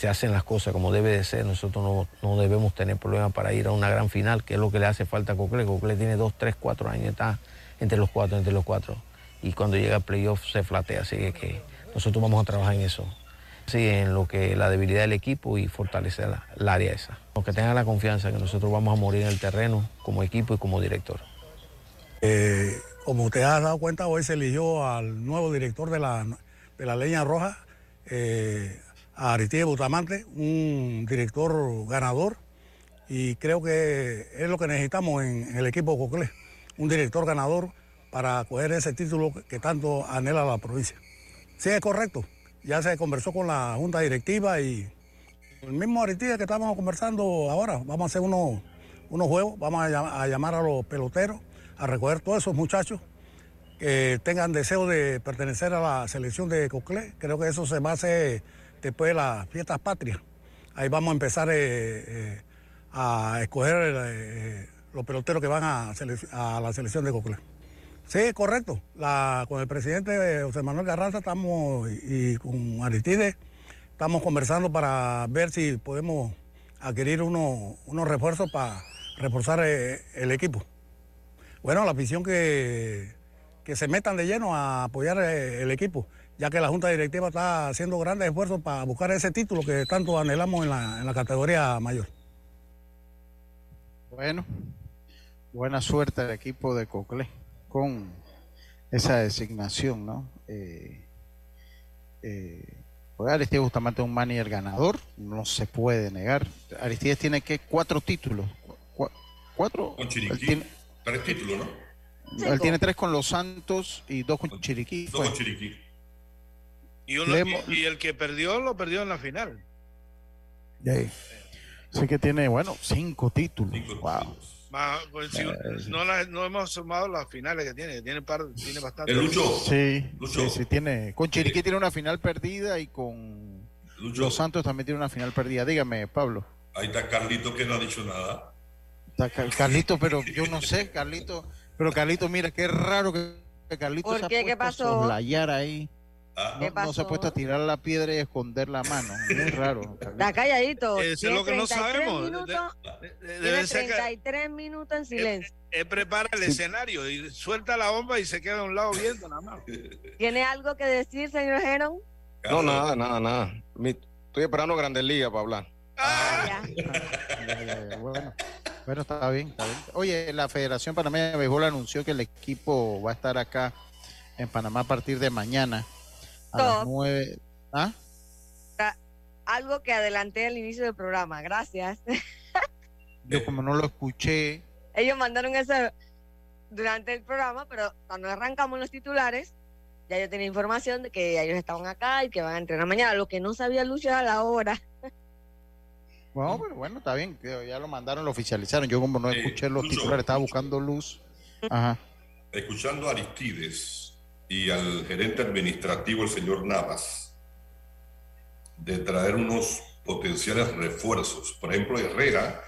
Speaker 16: se hacen las cosas como debe de ser, nosotros no, debemos tener problemas para ir a una gran final, que es lo que le hace falta a Cocle. Cocle tiene dos, tres, cuatro años, está entre los cuatro, entre los cuatro. Y cuando llega al playoff se flatea, así que, nosotros vamos a trabajar en eso. Sí, en lo que la debilidad del equipo y fortalecer la, área esa. Que tengan la confianza que nosotros vamos a morir en el terreno como equipo y como director.
Speaker 17: Eh, como usted ha dado cuenta, hoy se eligió al nuevo director de la, de la Leña Roja, eh, a Aristide Butamante, un director ganador, y creo que es lo que necesitamos en, el equipo Coclé, un director ganador para coger ese título que tanto anhela la provincia. Sí, es correcto. Ya se conversó con la junta directiva y el mismo Aristide que estamos conversando ahora, vamos a hacer unos, unos juegos, vamos a llamar a los peloteros a recoger todos esos muchachos que tengan deseo de pertenecer a la selección de Coclé. Creo que eso se va a hacer después de las fiestas patrias. Ahí vamos a empezar eh, eh, a escoger eh, los peloteros que van a, la selección de Coclé. Sí, correcto. con el presidente José Manuel Garraza estamos y, con Aristide estamos conversando para ver si podemos adquirir unos refuerzos para reforzar el equipo. Bueno, la afición que, que se metan de lleno a apoyar el equipo, ya que la Junta Directiva está haciendo grandes esfuerzos para buscar ese título que tanto anhelamos en la, categoría mayor.
Speaker 8: Bueno, buena suerte al equipo de Coclé con esa designación, ¿no? Eh, eh, pues Aristides Bustamante es un manager ganador, no se puede negar. Aristides tiene que cuatro títulos. ¿Cuatro?
Speaker 6: Con Chiriquí. Tres títulos, ¿no?
Speaker 8: Él tiene tres con los Santos y dos con Chiriquí.
Speaker 6: Dos con Chiriquí.
Speaker 5: Y, y, el que perdió, lo perdió en la final.
Speaker 8: Sí. que tiene, bueno, cinco títulos. wow.
Speaker 5: Pues, eh, no, no, hemos sumado las finales que tiene, tiene, par, tiene bastante.
Speaker 6: ¿El Lucho?
Speaker 8: Sí, sí, sí, tiene. Con Chiriquí tiene una final perdida y con Los Santos también tiene una final perdida. Dígame, Pablo.
Speaker 6: Ahí está Carlito que no ha dicho nada.
Speaker 8: Carlito, pero yo no sé, Carlito. Pero Carlito, mira, qué raro que Carlito
Speaker 4: ¿Por se qué? ¿Qué pasó?
Speaker 8: ahí.
Speaker 4: Ah.
Speaker 8: No, se ha puesto a tirar la piedra y esconder la mano. Es raro.
Speaker 4: Está calladito.
Speaker 5: Eso es lo que no sabemos.
Speaker 4: Minutos, tiene 33 minutos en silencio.
Speaker 5: Él, prepara el escenario y suelta la bomba y se queda a un lado viendo nada más.
Speaker 4: ¿Tiene algo que decir, señor Geron?
Speaker 7: No, nada, nada, nada. estoy esperando Grandes Ligas para hablar.
Speaker 4: Ah,
Speaker 8: Bueno, bueno, está bien, está bien. Oye, la Federación Panameña de Béisbol anunció que el equipo va a estar acá en Panamá a partir de mañana a las
Speaker 4: Top.
Speaker 8: nueve. ¿Ah?
Speaker 4: Algo que adelanté al inicio del programa, gracias.
Speaker 8: Yo como no lo escuché,
Speaker 4: Ellos mandaron eso durante el programa, pero cuando arrancamos los titulares, ya yo tenía información de que ellos estaban acá y que van a entrenar mañana. Lo que no sabía Lucho era la hora.
Speaker 8: bueno, pero bueno, está bien, ya lo mandaron, lo oficializaron. Yo como no escuché los
Speaker 6: Lucho,
Speaker 8: titulares, estaba buscando luz. Ajá.
Speaker 6: Escuchando a Aristides y al gerente administrativo, el señor Navas, de traer unos potenciales refuerzos. Por ejemplo, Herrera.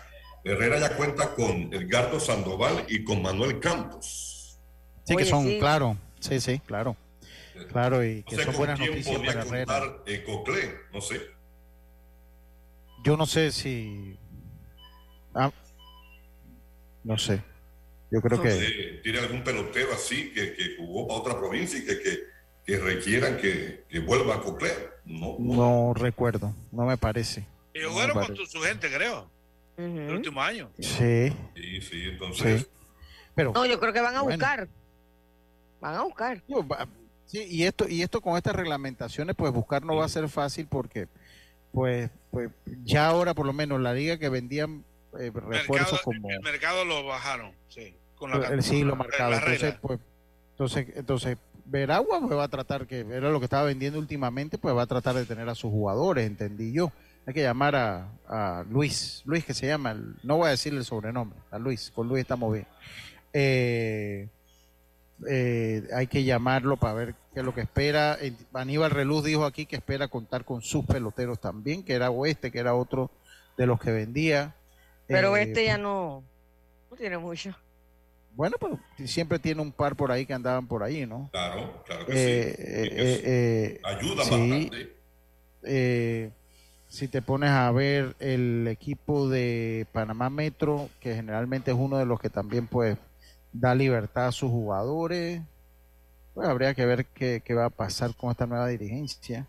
Speaker 6: Herrera ya cuenta con Edgardo Sandoval y con Manuel Campos.
Speaker 8: Sí, que son,
Speaker 6: sí.
Speaker 8: claro, sí, sí, claro. Claro, y
Speaker 6: No
Speaker 8: que
Speaker 6: sé
Speaker 8: son buenas
Speaker 6: quién
Speaker 8: noticias
Speaker 6: podría
Speaker 8: para Herrera.
Speaker 6: eh, Coclé, no sé.
Speaker 8: Yo no sé si. Ah, no sé. Yo creo
Speaker 6: No
Speaker 8: que.
Speaker 6: ¿Tiene algún pelotero así que, que jugó para otra provincia y que, que, que requieran que, que vuelva a Coclé? No,
Speaker 8: No recuerdo, no me parece.
Speaker 5: Y
Speaker 8: No
Speaker 5: jugaron con tu- su gente, creo. El último año.
Speaker 8: Sí,
Speaker 6: Sí, sí, entonces.
Speaker 8: sí. Pero.
Speaker 4: No, yo creo que van a
Speaker 8: Bueno.
Speaker 4: buscar. Van a buscar.
Speaker 8: Yo, va- Sí, y esto, y esto con estas reglamentaciones, pues buscar no va a ser fácil porque, pues, pues ya ahora por lo menos la liga que vendían eh, refuerzos como
Speaker 5: El mercado lo bajaron, sí. Con la,
Speaker 8: el siglo marcado.
Speaker 5: la
Speaker 8: Entonces, pues, entonces, entonces Veragua pues, va a tratar que era lo que estaba vendiendo últimamente, pues va a tratar de tener a sus jugadores, entendí yo. Hay que llamar a, a Luis, Luis que se llama, el- no voy a decirle el sobrenombre, a Luis, con Luis estamos bien. Eh, eh, hay que llamarlo para ver qué es lo que espera. Aníbal Reluz dijo aquí que espera contar con sus peloteros también, que era Oeste, que era otro de los que vendía.
Speaker 4: Pero
Speaker 8: Eh,
Speaker 4: este ya no, no tiene mucho.
Speaker 8: Bueno, pero siempre tiene un par por ahí que andaban por ahí, ¿no?
Speaker 6: Claro, claro que
Speaker 8: Eh,
Speaker 6: sí.
Speaker 8: eh, eh, eh,
Speaker 6: ayuda
Speaker 8: sí,
Speaker 6: bastante.
Speaker 8: eh, si te pones a ver el equipo de Panamá Metro, que generalmente es uno de los que también pues da libertad a sus jugadores, pues habría que ver qué, qué va a pasar con esta nueva dirigencia.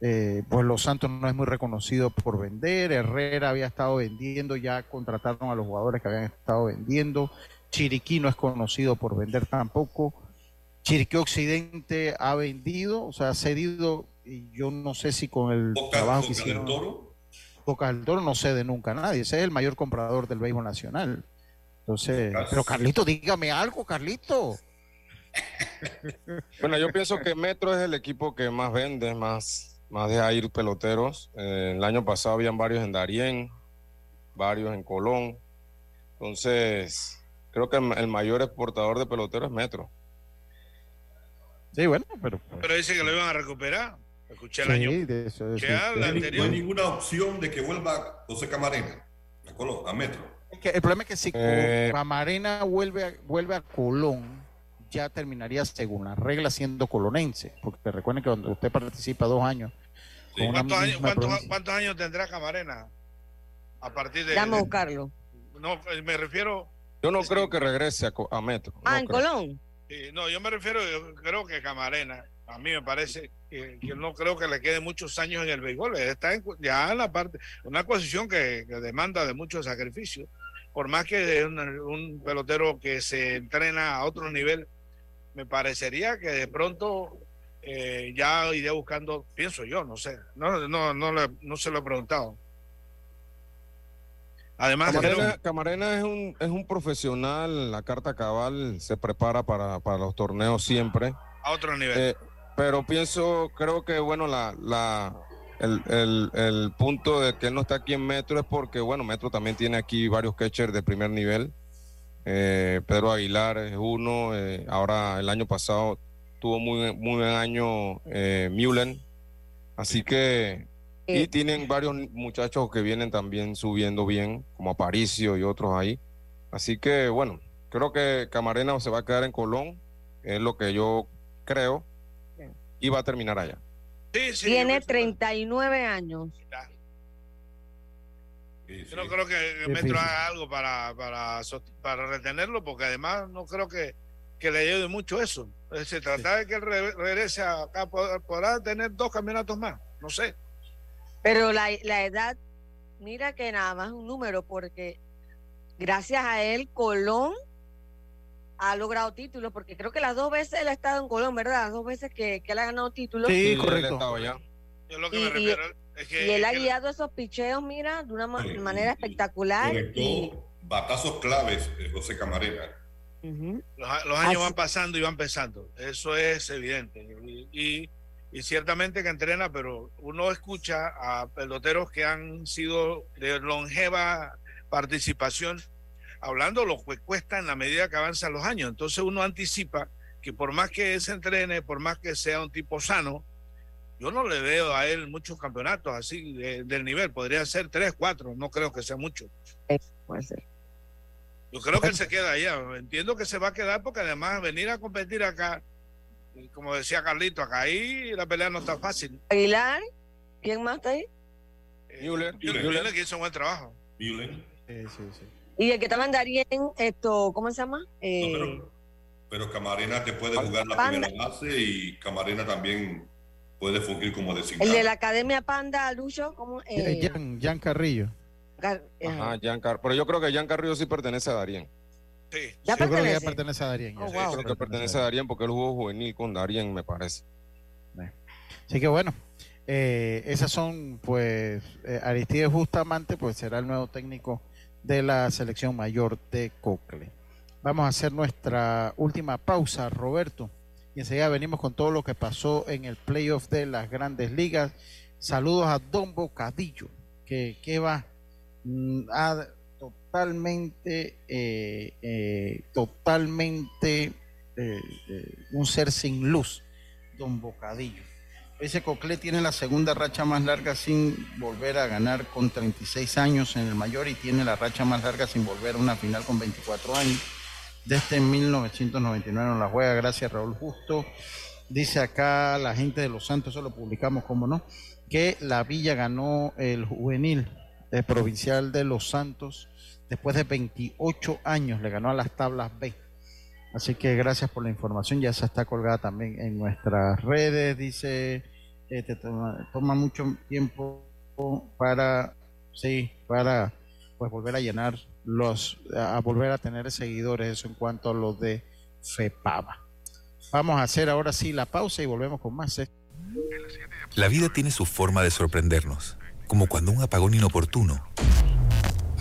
Speaker 8: Eh, pues Los Santos no es muy reconocido por vender, Herrera había estado vendiendo, ya contrataron a los jugadores que habían estado vendiendo, Chiriquí no es conocido por vender tampoco, Chiriquí Occidente ha vendido, o sea, ha cedido, y yo no sé si con el trabajo que
Speaker 6: Boca del
Speaker 8: hicieron.
Speaker 6: Toro.
Speaker 8: Bocas del Toro no cede nunca a nadie, ese es el mayor comprador del béisbol nacional. Entonces, pero Carlito, dígame algo, Carlito.
Speaker 7: Bueno, yo pienso que Metro es el equipo que más vende, más, más deja ir peloteros. Eh, el año pasado habían varios en Darién, varios en Colón. Entonces, creo que el, el mayor exportador de peloteros es Metro.
Speaker 8: Sí, bueno, pero...
Speaker 5: Pero dice que lo iban a recuperar. Escuché el
Speaker 8: Sí,
Speaker 5: año.
Speaker 8: de eso- de eso-
Speaker 5: Que
Speaker 6: hay,
Speaker 5: anterior.
Speaker 6: no hay ninguna opción de que vuelva José Camarena a, Colón, a Metro.
Speaker 8: Es que el problema es que si
Speaker 6: Eh.
Speaker 8: Camarena vuelve a, vuelve a Colón, ya terminaría según las reglas siendo colonense. Porque recuerden que cuando usted participa dos años una
Speaker 5: ¿Cuántos, años, cuántos- años tendrá Camarena? A partir de. De-
Speaker 4: buscarlo.
Speaker 5: no, eh, me refiero.
Speaker 7: Yo no creo que regrese a, Co- a Metro.
Speaker 4: Ah,
Speaker 7: no
Speaker 4: en
Speaker 7: creo.
Speaker 4: Colón.
Speaker 5: Sí, no, yo me refiero, yo creo que Camarena, a mí me parece que, que no creo que le quede muchos años en el béisbol. Está en- ya en la parte, una posición que, que demanda de mucho sacrificio. Por más que es un, un pelotero que se entrena a otro nivel, me parecería que de pronto eh, ya iría buscando, pienso yo, no sé, no, no, no, le- no se lo he preguntado. Además,
Speaker 7: Camarena,
Speaker 5: creo-
Speaker 7: Camarena es, un, es un profesional, la carta cabal se prepara para, para los torneos siempre.
Speaker 5: a otro nivel.
Speaker 7: Eh, pero pienso, creo que bueno, la, la, el, el- el punto de que él no está aquí en Metro es porque, bueno, Metro también tiene aquí varios catchers de primer nivel. Eh, Pedro Aguilar es uno, eh, ahora el año pasado tuvo muy, muy buen año eh, Mullen. Así que, y tienen varios muchachos que vienen también subiendo bien, como Aparicio y otros ahí. Así que, bueno, creo que Camarena se va a quedar en Colón, es lo que yo creo, y va a terminar allá.
Speaker 5: Sí, sí,
Speaker 4: Tiene
Speaker 5: yo-
Speaker 4: 39 años.
Speaker 5: Yo no creo que el. Metro haga algo para, para, para retenerlo, porque además no creo que, que le ayude mucho eso. Se trata de que él re- regrese acá, pod- podrá tener dos campeonatos más, no sé.
Speaker 4: Pero la, la edad mira que nada más un número, porque gracias a él Colón ha logrado títulos, porque creo que las dos veces él ha estado en Colón, ¿verdad? Las dos veces que, que él ha ganado títulos.
Speaker 8: Sí, correcto.
Speaker 7: estaba allá.
Speaker 5: Yo lo que
Speaker 4: Y-
Speaker 5: me
Speaker 4: y-
Speaker 5: refiero es que,
Speaker 4: Y él ha guiado esos picheos, mira, de una manera espectacular. Y,
Speaker 6: Conectó batazos claves José Camarena.
Speaker 5: Los, a- los años
Speaker 4: Así-
Speaker 5: van pasando y van pesando. Eso es evidente. Y, y, y ciertamente que entrena, pero uno escucha a peloteros que han sido de longeva participación hablando lo que cuesta en la medida que avanzan los años. Entonces uno anticipa que por más que se entrene, por más que sea un tipo sano, yo no le veo a él muchos campeonatos así de- del nivel. Podría ser tres, cuatro, no creo que sea mucho.
Speaker 4: puede ser.
Speaker 5: Yo creo que él se queda allá. Entiendo que se va a quedar porque además venir a competir acá, como decía Carlito, acá ahí la pelea no está fácil.
Speaker 4: Aguilar, ¿quién más está ahí?
Speaker 7: Müller,
Speaker 5: Müller, Müller que hizo un buen trabajo.
Speaker 6: Müller.
Speaker 8: Sí, sí, sí.
Speaker 4: Y el que estaba en Darien, esto, ¿cómo se llama? Eh,
Speaker 6: pero, pero Camarena te puede jugar la
Speaker 4: Panda.
Speaker 6: primera base y Camarena también puede fungir como designado.
Speaker 4: el de la Academia Panda, Lucho, ¿cómo? Eh,
Speaker 8: Jan, Jan Carrillo.
Speaker 4: Gar- eh,
Speaker 7: Ajá, Jan Car- Pero yo creo que Jan Carrillo sí pertenece a Darien.
Speaker 5: Sí.
Speaker 4: ¿Ya
Speaker 8: Yo creo que ya
Speaker 4: pertenece?
Speaker 8: a Darien.
Speaker 4: Oh, wow.
Speaker 7: Creo que pertenece a Darien porque él jugó juvenil con Darien, me parece.
Speaker 8: Así que bueno, eh, esas son, pues, eh, Aristides Bustamante, pues será el nuevo técnico de la selección mayor de Cocle. Vamos a hacer nuestra última pausa, Roberto, y enseguida venimos con todo lo que pasó en el playoff de las grandes ligas. Saludos a Don Bocadillo, que, que va mm, a totalmente, eh, eh, totalmente eh, un ser sin luz, Don Bocadillo. Ese Coclé tiene la segunda racha más larga sin volver a ganar con 36 años en el mayor y tiene la racha más larga sin volver a una final con 24 años. Desde 1999 no la juega, gracias Raúl Justo. Dice acá la gente de Los Santos, eso lo publicamos como no, que la Villa ganó el juvenil provincial de Los Santos después de 28 años, le ganó a las tablas B. Así que gracias por la información, ya se está colgada también en nuestras redes, dice, eh, toma, mucho tiempo para, sí, para pues volver a llenar los, a volver a tener seguidores, eso en cuanto a lo de FEPAVA. Vamos a hacer ahora sí la pausa y volvemos con más.
Speaker 18: La vida tiene su forma de sorprendernos, como cuando un apagón inoportuno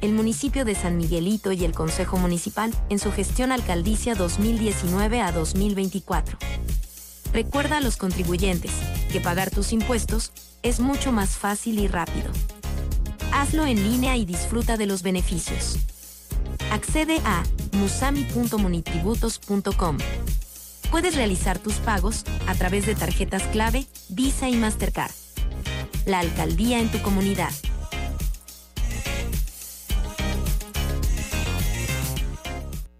Speaker 15: El municipio de San Miguelito y el Consejo Municipal en su gestión alcaldicia 2019 a 2024. Recuerda a los contribuyentes que pagar tus impuestos es mucho más fácil y rápido. Hazlo en línea y disfruta de los beneficios. Accede a musami.munitributos.com. Puedes realizar tus pagos a través de tarjetas clave, Visa y Mastercard. La alcaldía en tu comunidad.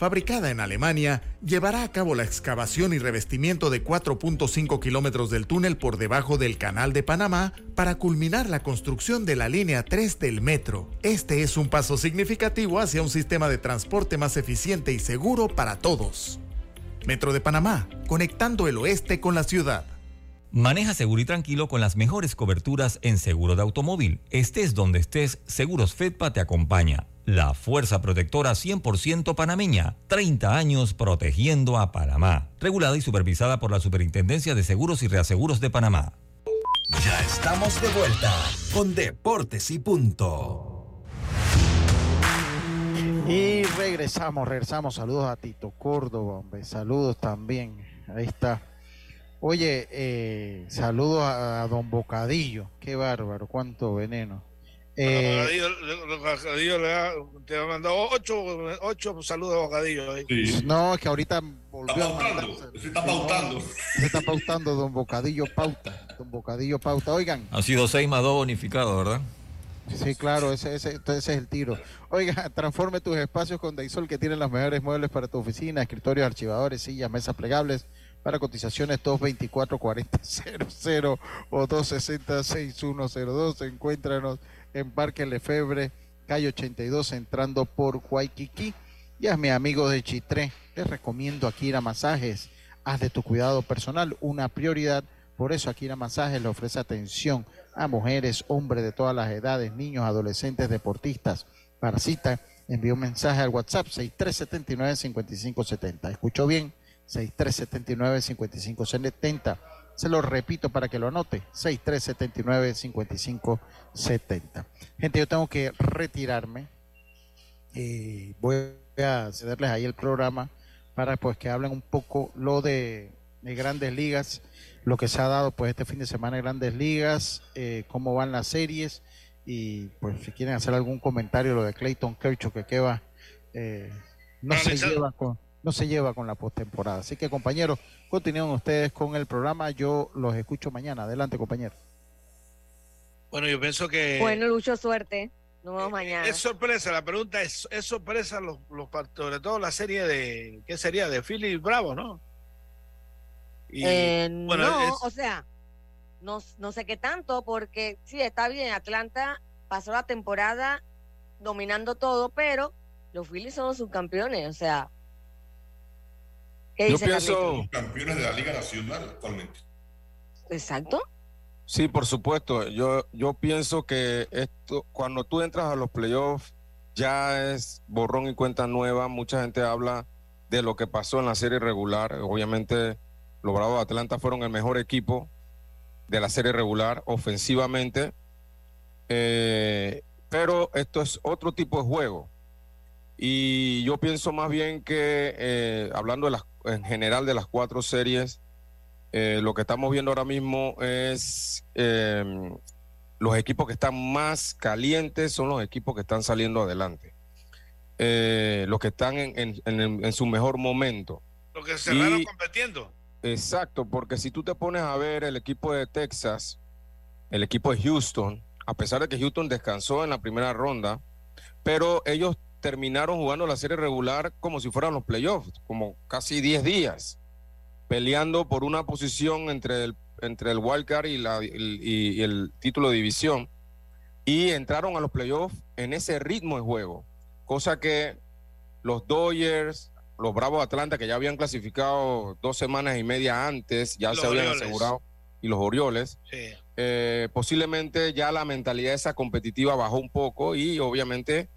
Speaker 2: fabricada en Alemania, llevará a cabo la excavación y revestimiento de 4.5 kilómetros del túnel por debajo del Canal de Panamá para culminar la construcción de la línea 3 del metro. Este es un paso significativo hacia un sistema de transporte más eficiente y seguro para todos. Metro de Panamá, conectando el oeste con la ciudad.
Speaker 3: Maneja seguro y tranquilo con las mejores coberturas en seguro de automóvil. Estés donde estés, Seguros Fedpa te acompaña. La Fuerza Protectora 100% panameña, 30 años protegiendo a Panamá. Regulada y supervisada por la Superintendencia de Seguros y Reaseguros de Panamá.
Speaker 9: Ya estamos de vuelta con Deportes y Punto.
Speaker 8: Y regresamos, regresamos. Saludos a Tito Córdoba, hombre. Saludos también. Ahí está. Oye, eh, saludos a, a Don Bocadillo. Qué bárbaro, cuánto veneno.
Speaker 5: Eh, Bocadillo, le ha, te ha mandado ocho, ocho saludos a Bocadillo. ahí.
Speaker 8: No, es que ahorita volvió
Speaker 6: Está
Speaker 8: a
Speaker 6: se está pautando.
Speaker 8: Se está pautando Don Bocadillo Pauta. Don Bocadillo Pauta. Oigan,
Speaker 3: Han sido 6 más 2 bonificados, ¿verdad?
Speaker 8: Sí, claro, ese, ese, ese es el tiro. Oiga, transforme tus espacios con Daisol que tiene los mejores muebles para tu oficina, escritorios, archivadores, sillas, mesas plegables. Para cotizaciones 224-4000 o 260-6102. Encuéntranos en Parque Lefebre, calle 82, entrando por Guayquiquí. Y a mis amigos de Chitré, les recomiendo Akira Masajes. Haz de tu cuidado personal una prioridad. Por eso Akira Masajes le ofrece atención a mujeres, hombres de todas las edades, niños, adolescentes, deportistas. Para cita, envía un mensaje al WhatsApp 6379-5570. ¿Escuchó bien? 6379-5570. Se lo repito para que lo anote. 6379-5570. Gente, yo tengo que retirarme. Eh, voy a cederles ahí el programa para pues que hablen un poco lo de, de grandes ligas, lo que se ha dado pues este fin de semana en grandes ligas, eh, cómo van las series y pues si quieren hacer algún comentario lo de Clayton Kershaw que queda eh, no se lleva con no se lleva con la postemporada. Así que compañeros, continúen ustedes con el programa. Yo los escucho mañana. Adelante, compañero.
Speaker 5: Bueno, yo pienso que
Speaker 4: Bueno, Lucho, suerte. Nos vemos mañana.
Speaker 5: es sorpresa. La pregunta es, es sorpresa los, los sobre todo la serie de, ¿qué sería? De Philly Bravo, ¿no? Y,
Speaker 4: Eh,
Speaker 5: bueno,
Speaker 4: no,
Speaker 5: es-
Speaker 4: o sea, no, no sé qué tanto, porque sí, está bien, Atlanta pasó la temporada dominando todo, pero los Phillies son los subcampeones, o sea. ¿Qué
Speaker 7: Yo
Speaker 4: dice
Speaker 7: pienso-
Speaker 6: campeones de la Liga Nacional actualmente.
Speaker 4: Exacto.
Speaker 7: Sí, por supuesto. Yo, yo pienso que esto, cuando tú entras a los playoffs, ya es borrón y cuenta nueva. Mucha gente habla de lo que pasó en la serie regular. Obviamente, los Bravos de Atlanta fueron el mejor equipo de la serie regular ofensivamente. Eh, pero esto es otro tipo de juego. Y yo pienso más bien que, eh, hablando de las, en general de las cuatro series, eh, lo que estamos viendo ahora mismo es eh, los equipos que están más calientes son los equipos que están saliendo adelante. Eh, los que están en, en- en- en su mejor momento.
Speaker 5: Los que cerraron
Speaker 7: Y-
Speaker 5: compitiendo.
Speaker 7: Exacto, porque si tú te pones a ver el equipo de Texas, el equipo de Houston, a pesar de que Houston descansó en la primera ronda, pero ellos terminaron jugando la serie regular como si fueran los playoffs, como casi 10 días, peleando por una posición entre el, entre el wild card y, la, y- y el título de división y entraron a los playoffs en ese ritmo de juego, cosa que los Dodgers, los Bravos de Atlanta, que ya habían clasificado dos semanas y media antes, ya
Speaker 5: Los
Speaker 7: se habían
Speaker 5: Orioles.
Speaker 7: asegurado, y los Orioles,
Speaker 5: Sí.
Speaker 7: eh, posiblemente ya la mentalidad esa competitiva bajó un poco y obviamente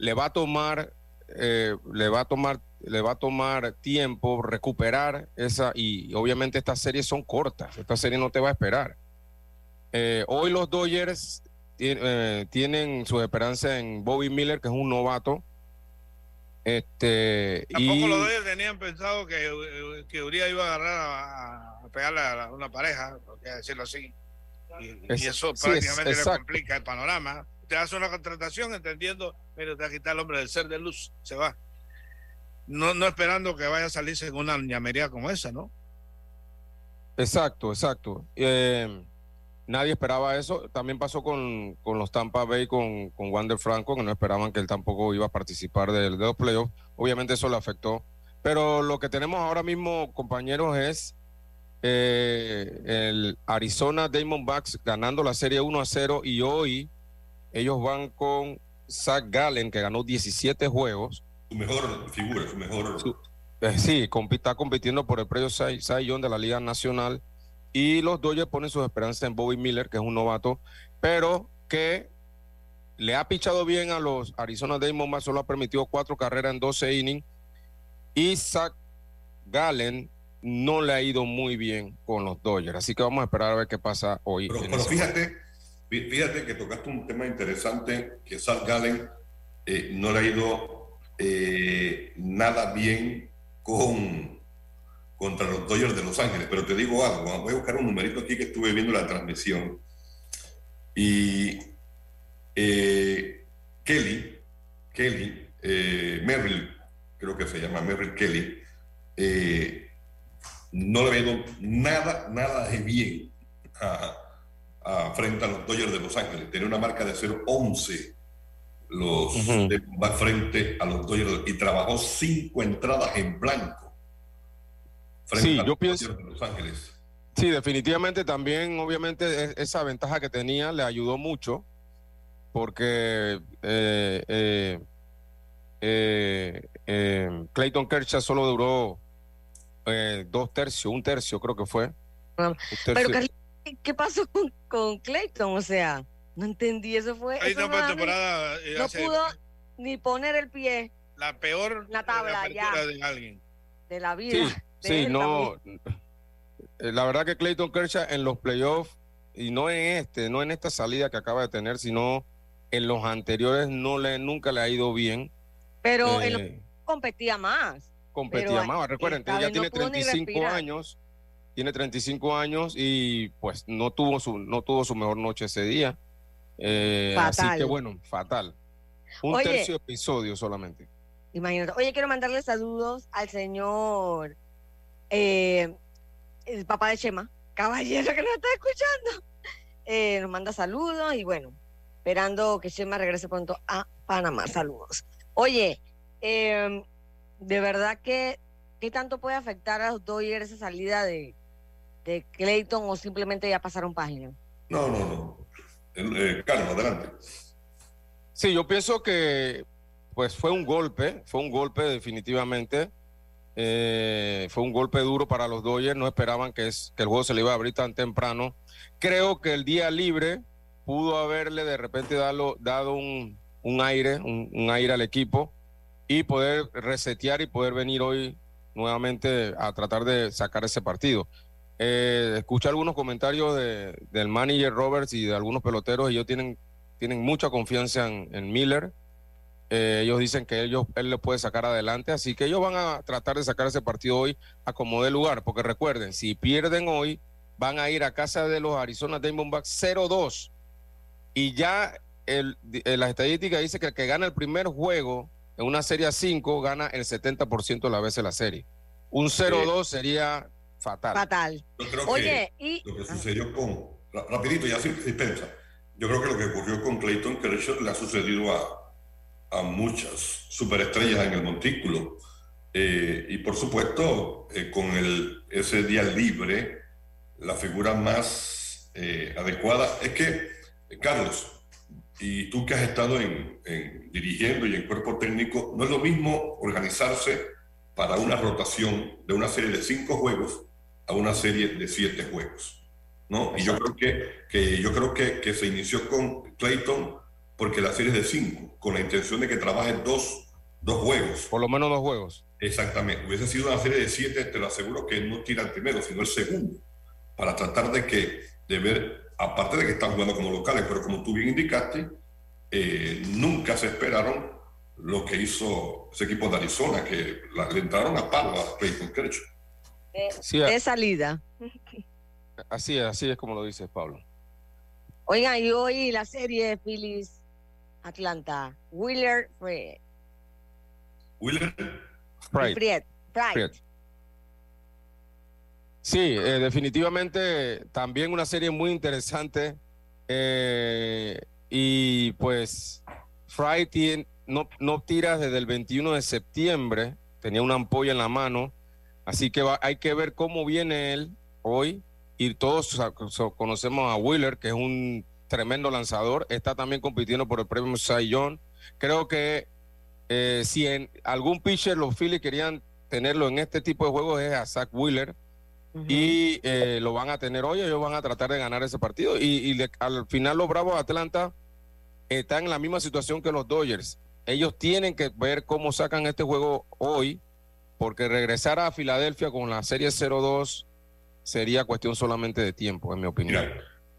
Speaker 7: le va a tomar eh, le va a tomar le va a tomar tiempo recuperar esa y obviamente estas series son cortas esta serie no te va a esperar Eh, hoy los Dodgers eh, tienen su esperanza en Bobby Miller que es un novato este
Speaker 5: Tampoco
Speaker 7: y
Speaker 5: los Dodgers tenían pensado que, eh, que Urias iba a agarrar a, a pegarle a una pareja, por decirlo así. Y, y
Speaker 7: Es-
Speaker 5: eso
Speaker 7: sí, es-
Speaker 5: prácticamente le complica el panorama. Te hace una contratación entendiendo, mire, te va a quitar el hombre del ser de luz, se va. No, no esperando que vaya a salirse en una ñamería como esa, ¿no?
Speaker 7: Exacto, exacto. Eh, nadie esperaba eso. También pasó con, con los Tampa Bay, con, con Wander Franco, que no esperaban que él tampoco iba a participar del- de, los playoffs. Obviamente eso le afectó. Pero lo que tenemos ahora mismo, compañeros, es eh, el Arizona Diamondbacks ganando la serie 1 a 0 y hoy ellos van con Zach Gallen, que ganó 17 juegos.
Speaker 6: Su mejor figura, su mejor.
Speaker 7: Eh, sí, está compitiendo por el premio Young de la Liga Nacional. Y los Dodgers ponen sus esperanzas en Bobby Miller, que es un novato, pero que le ha pichado bien a los Arizona Diamondbacks, solo ha permitido cuatro carreras en 12 innings. Y Zach Gallen no le ha ido muy bien con los Dodgers. Así que vamos a esperar a ver qué pasa hoy.
Speaker 6: Pero, fíjate, fí- fíjate que tocaste un tema interesante, que Sal Gallen eh, no le ha ido eh, nada bien con contra los Dodgers de Los Ángeles. Pero te digo algo, voy a buscar un numerito aquí que estuve viendo la transmisión. Y eh, Kelly, Kelly, Merrill, creo que se llama Merrill Kelly, no le ha ido nada, nada de bien a, a- frente a los Dodgers de Los Ángeles. Tenía una marca de 0-11 los de- va frente a los Dodgers y trabajó cinco entradas en blanco frente
Speaker 7: Sí,
Speaker 6: a
Speaker 7: yo
Speaker 6: los
Speaker 7: pienso-
Speaker 6: Dodgers de Los Ángeles.
Speaker 7: Sí, definitivamente también, obviamente, e- esa ventaja que tenía le ayudó mucho, porque eh, eh, eh, eh, Clayton Kershaw solo duró eh, dos tercios, un tercio creo que fue. Un
Speaker 4: Pero. Carlitos, ¿qué- ¿qué pasó con, con Clayton? O sea, no entendí, eso fue... Eso no,
Speaker 5: temporada. eh,
Speaker 4: no
Speaker 5: hace
Speaker 4: pudo ni poner el pie
Speaker 5: la peor
Speaker 4: la tabla
Speaker 5: apertura
Speaker 4: ya
Speaker 5: de alguien.
Speaker 4: de la
Speaker 7: Sí,
Speaker 4: vida.
Speaker 7: sí,
Speaker 4: él
Speaker 7: no.
Speaker 4: también.
Speaker 7: eh, La verdad que Clayton Kershaw en los playoffs, y no en este, no en esta salida que acaba de tener, sino en los anteriores, no le, nunca le ha ido bien.
Speaker 4: Pero
Speaker 7: Eh,
Speaker 4: en lo competía más.
Speaker 7: competía
Speaker 4: Pero,
Speaker 7: más. Recuerden, ella
Speaker 4: vez no
Speaker 7: tiene
Speaker 4: pudo ni
Speaker 7: 35
Speaker 4: respirar.
Speaker 7: años, tiene 35 años y pues no tuvo su, no tuvo su mejor noche ese día. Eh, así
Speaker 4: Fatal.
Speaker 7: que bueno, fatal. Un
Speaker 4: Oye.
Speaker 7: tercio episodio solamente.
Speaker 4: Imagínate. Oye, quiero mandarle saludos al señor, eh, el papá de Chema, caballero que nos está escuchando. Eh, nos manda saludos y bueno, esperando que Chema regrese pronto a Panamá. Saludos. Oye, eh, de verdad que, ¿qué tanto puede afectar a los Dodgers esa salida de, de Clayton o simplemente ya pasaron página?
Speaker 6: No, no, no. Eh, Carlos, adelante.
Speaker 7: Sí, yo pienso que pues fue un golpe, fue un golpe definitivamente. Eh, fue un golpe duro para los Dodgers, no esperaban que, es, que el juego se le iba a abrir tan temprano. Creo que el día libre pudo haberle de repente dado, dado un, un aire, un, un aire al equipo y poder resetear y poder venir hoy nuevamente a tratar de sacar ese partido. Eh, escuché algunos comentarios de- del manager Roberts y de algunos peloteros y ellos tienen, tienen mucha confianza en, en Miller. Eh, ellos dicen que ellos, él le puede sacar adelante, así que ellos van a tratar de sacar ese partido hoy a como dé lugar, porque recuerden, si pierden hoy, van a ir a casa de los Arizona Diamondbacks 0-2 y ya el, eh, la estadística dice que el que gana el primer juego en una serie a 5 gana el 70% de las veces la serie. Un 0-2 sería fatal.
Speaker 4: Fatal.
Speaker 6: Yo creo
Speaker 4: Oye,
Speaker 6: que
Speaker 4: y
Speaker 6: lo que sucedió con. ra- Rapidito, ya sí, sí, pensa. Yo creo que lo que ocurrió con Clayton Kershaw le ha sucedido a, a muchas superestrellas en el montículo. Eh, y por supuesto, eh, con el, ese día libre, la figura más eh, adecuada. Es que, Carlos, y tú que has estado en, dirigiendo y en cuerpo técnico, no es lo mismo organizarse para una rotación de una serie de cinco juegos a una serie de siete juegos. ¿no? Y yo creo que, que, yo creo que, que se inició con Clayton porque la serie es de cinco, con la intención de que trabaje dos, dos juegos.
Speaker 7: Por lo menos dos juegos.
Speaker 6: Exactamente. Hubiese sido una serie de siete, te lo aseguro que no tira el primero, sino el segundo, para tratar de que, de ver, aparte de que están jugando como locales, pero como tú bien indicaste, eh, nunca se esperaron lo que hizo ese equipo de Arizona, que le entraron a palo a Clayton Kershaw.
Speaker 4: De, salida.
Speaker 7: Así es, así es como lo dices, Pablo.
Speaker 4: Oigan, y hoy la serie de Phillies Atlanta, Wheeler Fred.
Speaker 6: Wheeler
Speaker 4: Fred.
Speaker 7: Sí, eh, definitivamente también una serie muy interesante. Eh, y pues Fry no, no tira desde el 21 de septiembre, tenía una ampolla en la mano, así que hay que ver cómo viene él hoy. Y todos conocemos a Wheeler, que es un tremendo lanzador, está también compitiendo por el premio Cy Creo que eh, si en algún pitcher los Phillies querían tenerlo en este tipo de juegos es a Zach Wheeler, y eh, lo van a tener hoy, ellos van a tratar de ganar ese partido. Y, al final los Bravos de Atlanta están en la misma situación que los Dodgers. Ellos tienen que ver cómo sacan este juego hoy, porque regresar a Filadelfia con la serie 0-2 sería cuestión solamente de tiempo, en mi opinión.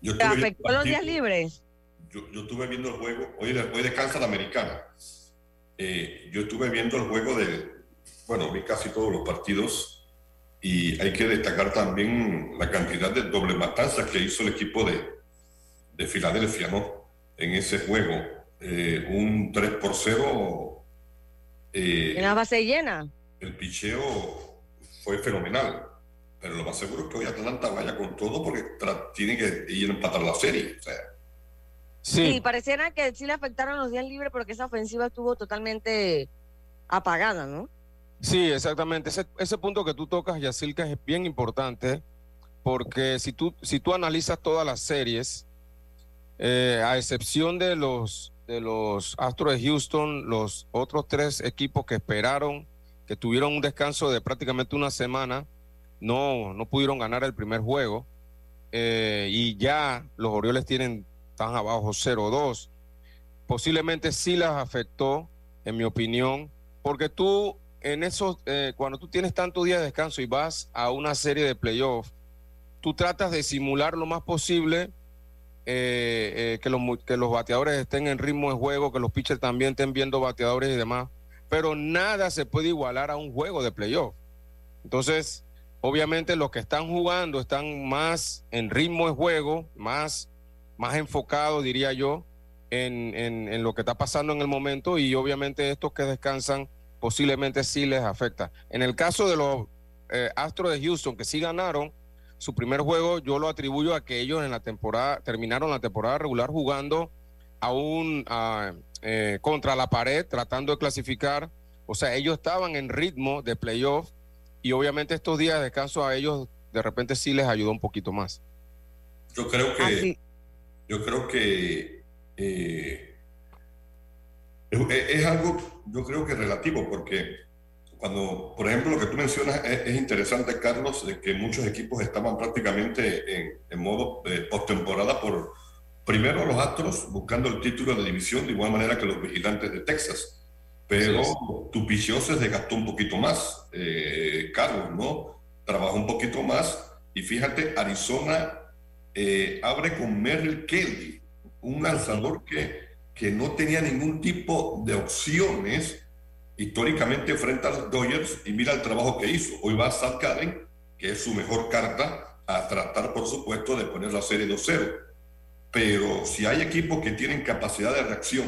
Speaker 4: ¿Te afectó los días libres?
Speaker 6: Yo, estuve viendo el juego, hoy, hoy descansa la americana. Eh, yo estuve viendo el juego de, bueno, vi casi todos los partidos y hay que destacar también la cantidad de doble matanzas que hizo el equipo de, de Filadelfia, ¿no? En ese juego. Eh, un 3 por 0.
Speaker 4: Eh, en la base llena.
Speaker 6: El picheo fue fenomenal. Pero lo más seguro es que hoy Atlanta vaya con todo porque tiene que ir a empatar la serie. O sea.
Speaker 4: Sí. sí, pareciera que sí le afectaron los días libres porque esa ofensiva estuvo totalmente apagada, ¿no?
Speaker 7: Sí, exactamente. Ese, punto que tú tocas, Yacilca, es bien importante porque si tú, si tú analizas todas las series, eh, a excepción de los, de los Astros de Houston, los otros tres equipos que esperaron, que tuvieron un descanso de prácticamente una semana, no, no pudieron ganar el primer juego. Eh, y ya los Orioles tienen, están abajo 0-2. Posiblemente sí las afectó, en mi opinión, porque tú en esos, eh, cuando tú tienes tantos días de descanso y vas a una serie de playoffs, tú tratas de simular lo más posible eh, que, los, que los bateadores estén en ritmo de juego, que los pitchers también estén viendo bateadores y demás, pero nada se puede igualar a un juego de playoff. Entonces, obviamente los que están jugando están más en ritmo de juego, más, más enfocados, diría yo, en, en, lo que está pasando en el momento y obviamente estos que descansan posiblemente sí les afecta. En el caso de los eh, Astros de Houston, que sí ganaron su primer juego, yo lo atribuyo a que ellos en la temporada, terminaron la temporada regular jugando aún eh, contra la pared, tratando de clasificar. O sea, ellos estaban en ritmo de playoff y obviamente estos días de descanso a ellos de repente sí les ayudó un poquito más.
Speaker 6: Yo creo que, yo creo que eh, es, algo, yo creo que relativo, porque cuando, por ejemplo, lo que tú mencionas es, interesante, Carlos, de que muchos equipos estaban prácticamente en, modo de postemporada por, primero los Astros buscando el título de división, de igual manera que los vigilantes de Texas. Pero tu picheo se desgastó un poquito más, eh, Carlos, ¿no? Trabajó un poquito más y fíjate, Arizona eh, abre con Merrill Kelly, un lanzador que que no tenía ningún tipo de opciones históricamente frente a los Dodgers y mira el trabajo que hizo. Hoy va Sam Karen, que es su mejor carta, a tratar, por supuesto, de poner la serie 2-0. Pero si hay equipos que tienen capacidad de reacción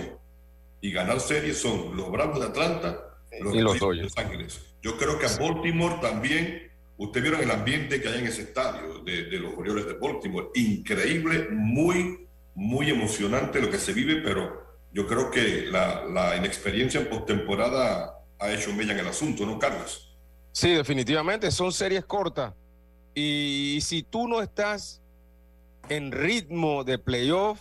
Speaker 6: y ganar series son los Bravos de Atlanta
Speaker 7: los y los Dodgers.
Speaker 6: Yo creo que a Baltimore también, usted vieron el ambiente que hay en ese estadio de, de los Orioles de Baltimore. Increíble, muy, muy emocionante lo que se vive, pero yo creo que la, inexperiencia en postemporada ha hecho mella en el asunto, ¿no, Carlos?
Speaker 7: Sí, definitivamente, son series cortas. Y si tú no estás en ritmo de playoff,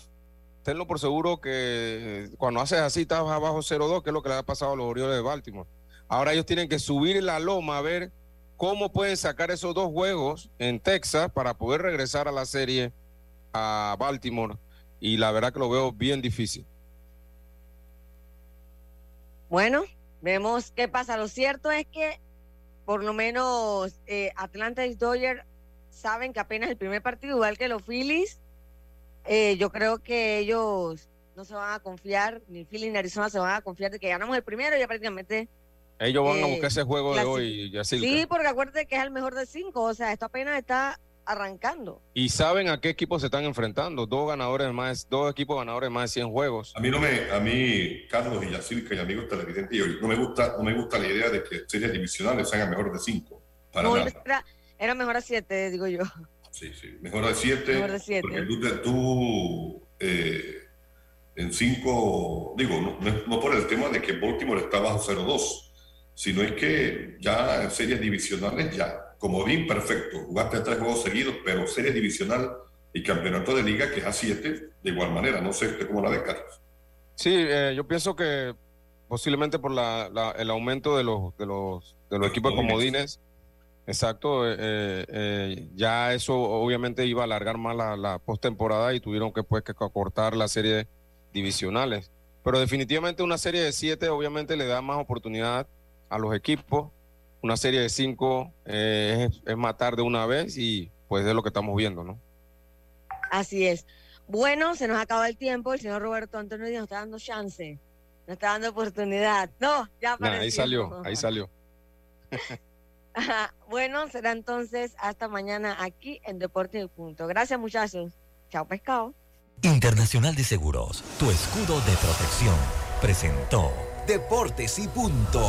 Speaker 7: tenlo por seguro que cuando haces así estás abajo 0-2, que es lo que le ha pasado a los Orioles de Baltimore. Ahora ellos tienen que subir la loma a ver cómo pueden sacar esos dos juegos en Texas para poder regresar a la serie a Baltimore. Y la verdad que lo veo bien difícil.
Speaker 4: Bueno, vemos qué pasa. Lo cierto es que por lo menos eh, Atlanta y Dodgers saben que apenas el primer partido, igual que los Phillies, eh, yo creo que ellos no se van a confiar, ni Phillies ni Arizona se van a confiar de que ganamos el primero, ya prácticamente.
Speaker 7: Ellos van a
Speaker 4: eh,
Speaker 7: buscar ese juego de hoy, Yacilca.
Speaker 4: Sí, porque acuérdate que es el mejor de cinco, o sea, esto apenas está arrancando.
Speaker 7: Y saben a qué equipos se están enfrentando, dos ganadores más, dos equipos ganadores más de 100 juegos.
Speaker 6: A mí no me, a mí, Carlos y Yacirca y amigos televidentes, yo, no me gusta, no me gusta la idea de que series divisionales sean mejor de cinco. Para
Speaker 4: No,
Speaker 6: nada.
Speaker 4: era, era mejor a siete, digo yo.
Speaker 6: Sí, sí. Mejor de siete.
Speaker 4: Mejor de siete.
Speaker 6: Porque tú, te- tú, eh, en cinco, digo, no, no, por el tema de que Baltimore está bajo 0-2, sino es que ya en series divisionales, ya, como bien perfecto, jugaste tres juegos seguidos, pero series divisional y campeonato de liga, que es a siete, de igual manera. No sé usted cómo la ve, Carlos.
Speaker 7: Sí, eh, yo pienso que posiblemente por la, la- el aumento de los, de los, de los equipos de comodines, exacto, eh, eh, eh, ya eso obviamente iba a alargar más la, la postemporada y tuvieron que pues que acortar las series divisionales. Pero definitivamente una serie de siete obviamente le da más oportunidad a los equipos. Una serie de cinco eh, es, es matar de una vez y pues es lo que estamos viendo, ¿no?
Speaker 4: Así es. Bueno, se nos acaba el tiempo. El señor Roberto Antonio nos está dando chance. Nos está dando oportunidad. No, ya
Speaker 7: Nah,
Speaker 4: apareció.
Speaker 7: ahí salió, ahí salió.
Speaker 4: Bueno, será entonces hasta mañana aquí en Deporte y Punto. Gracias, muchachos. Chao, pescado.
Speaker 3: Internacional de Seguros, tu escudo de protección, presentó
Speaker 9: Deportes y punto.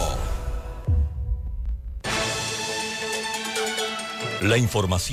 Speaker 3: la información.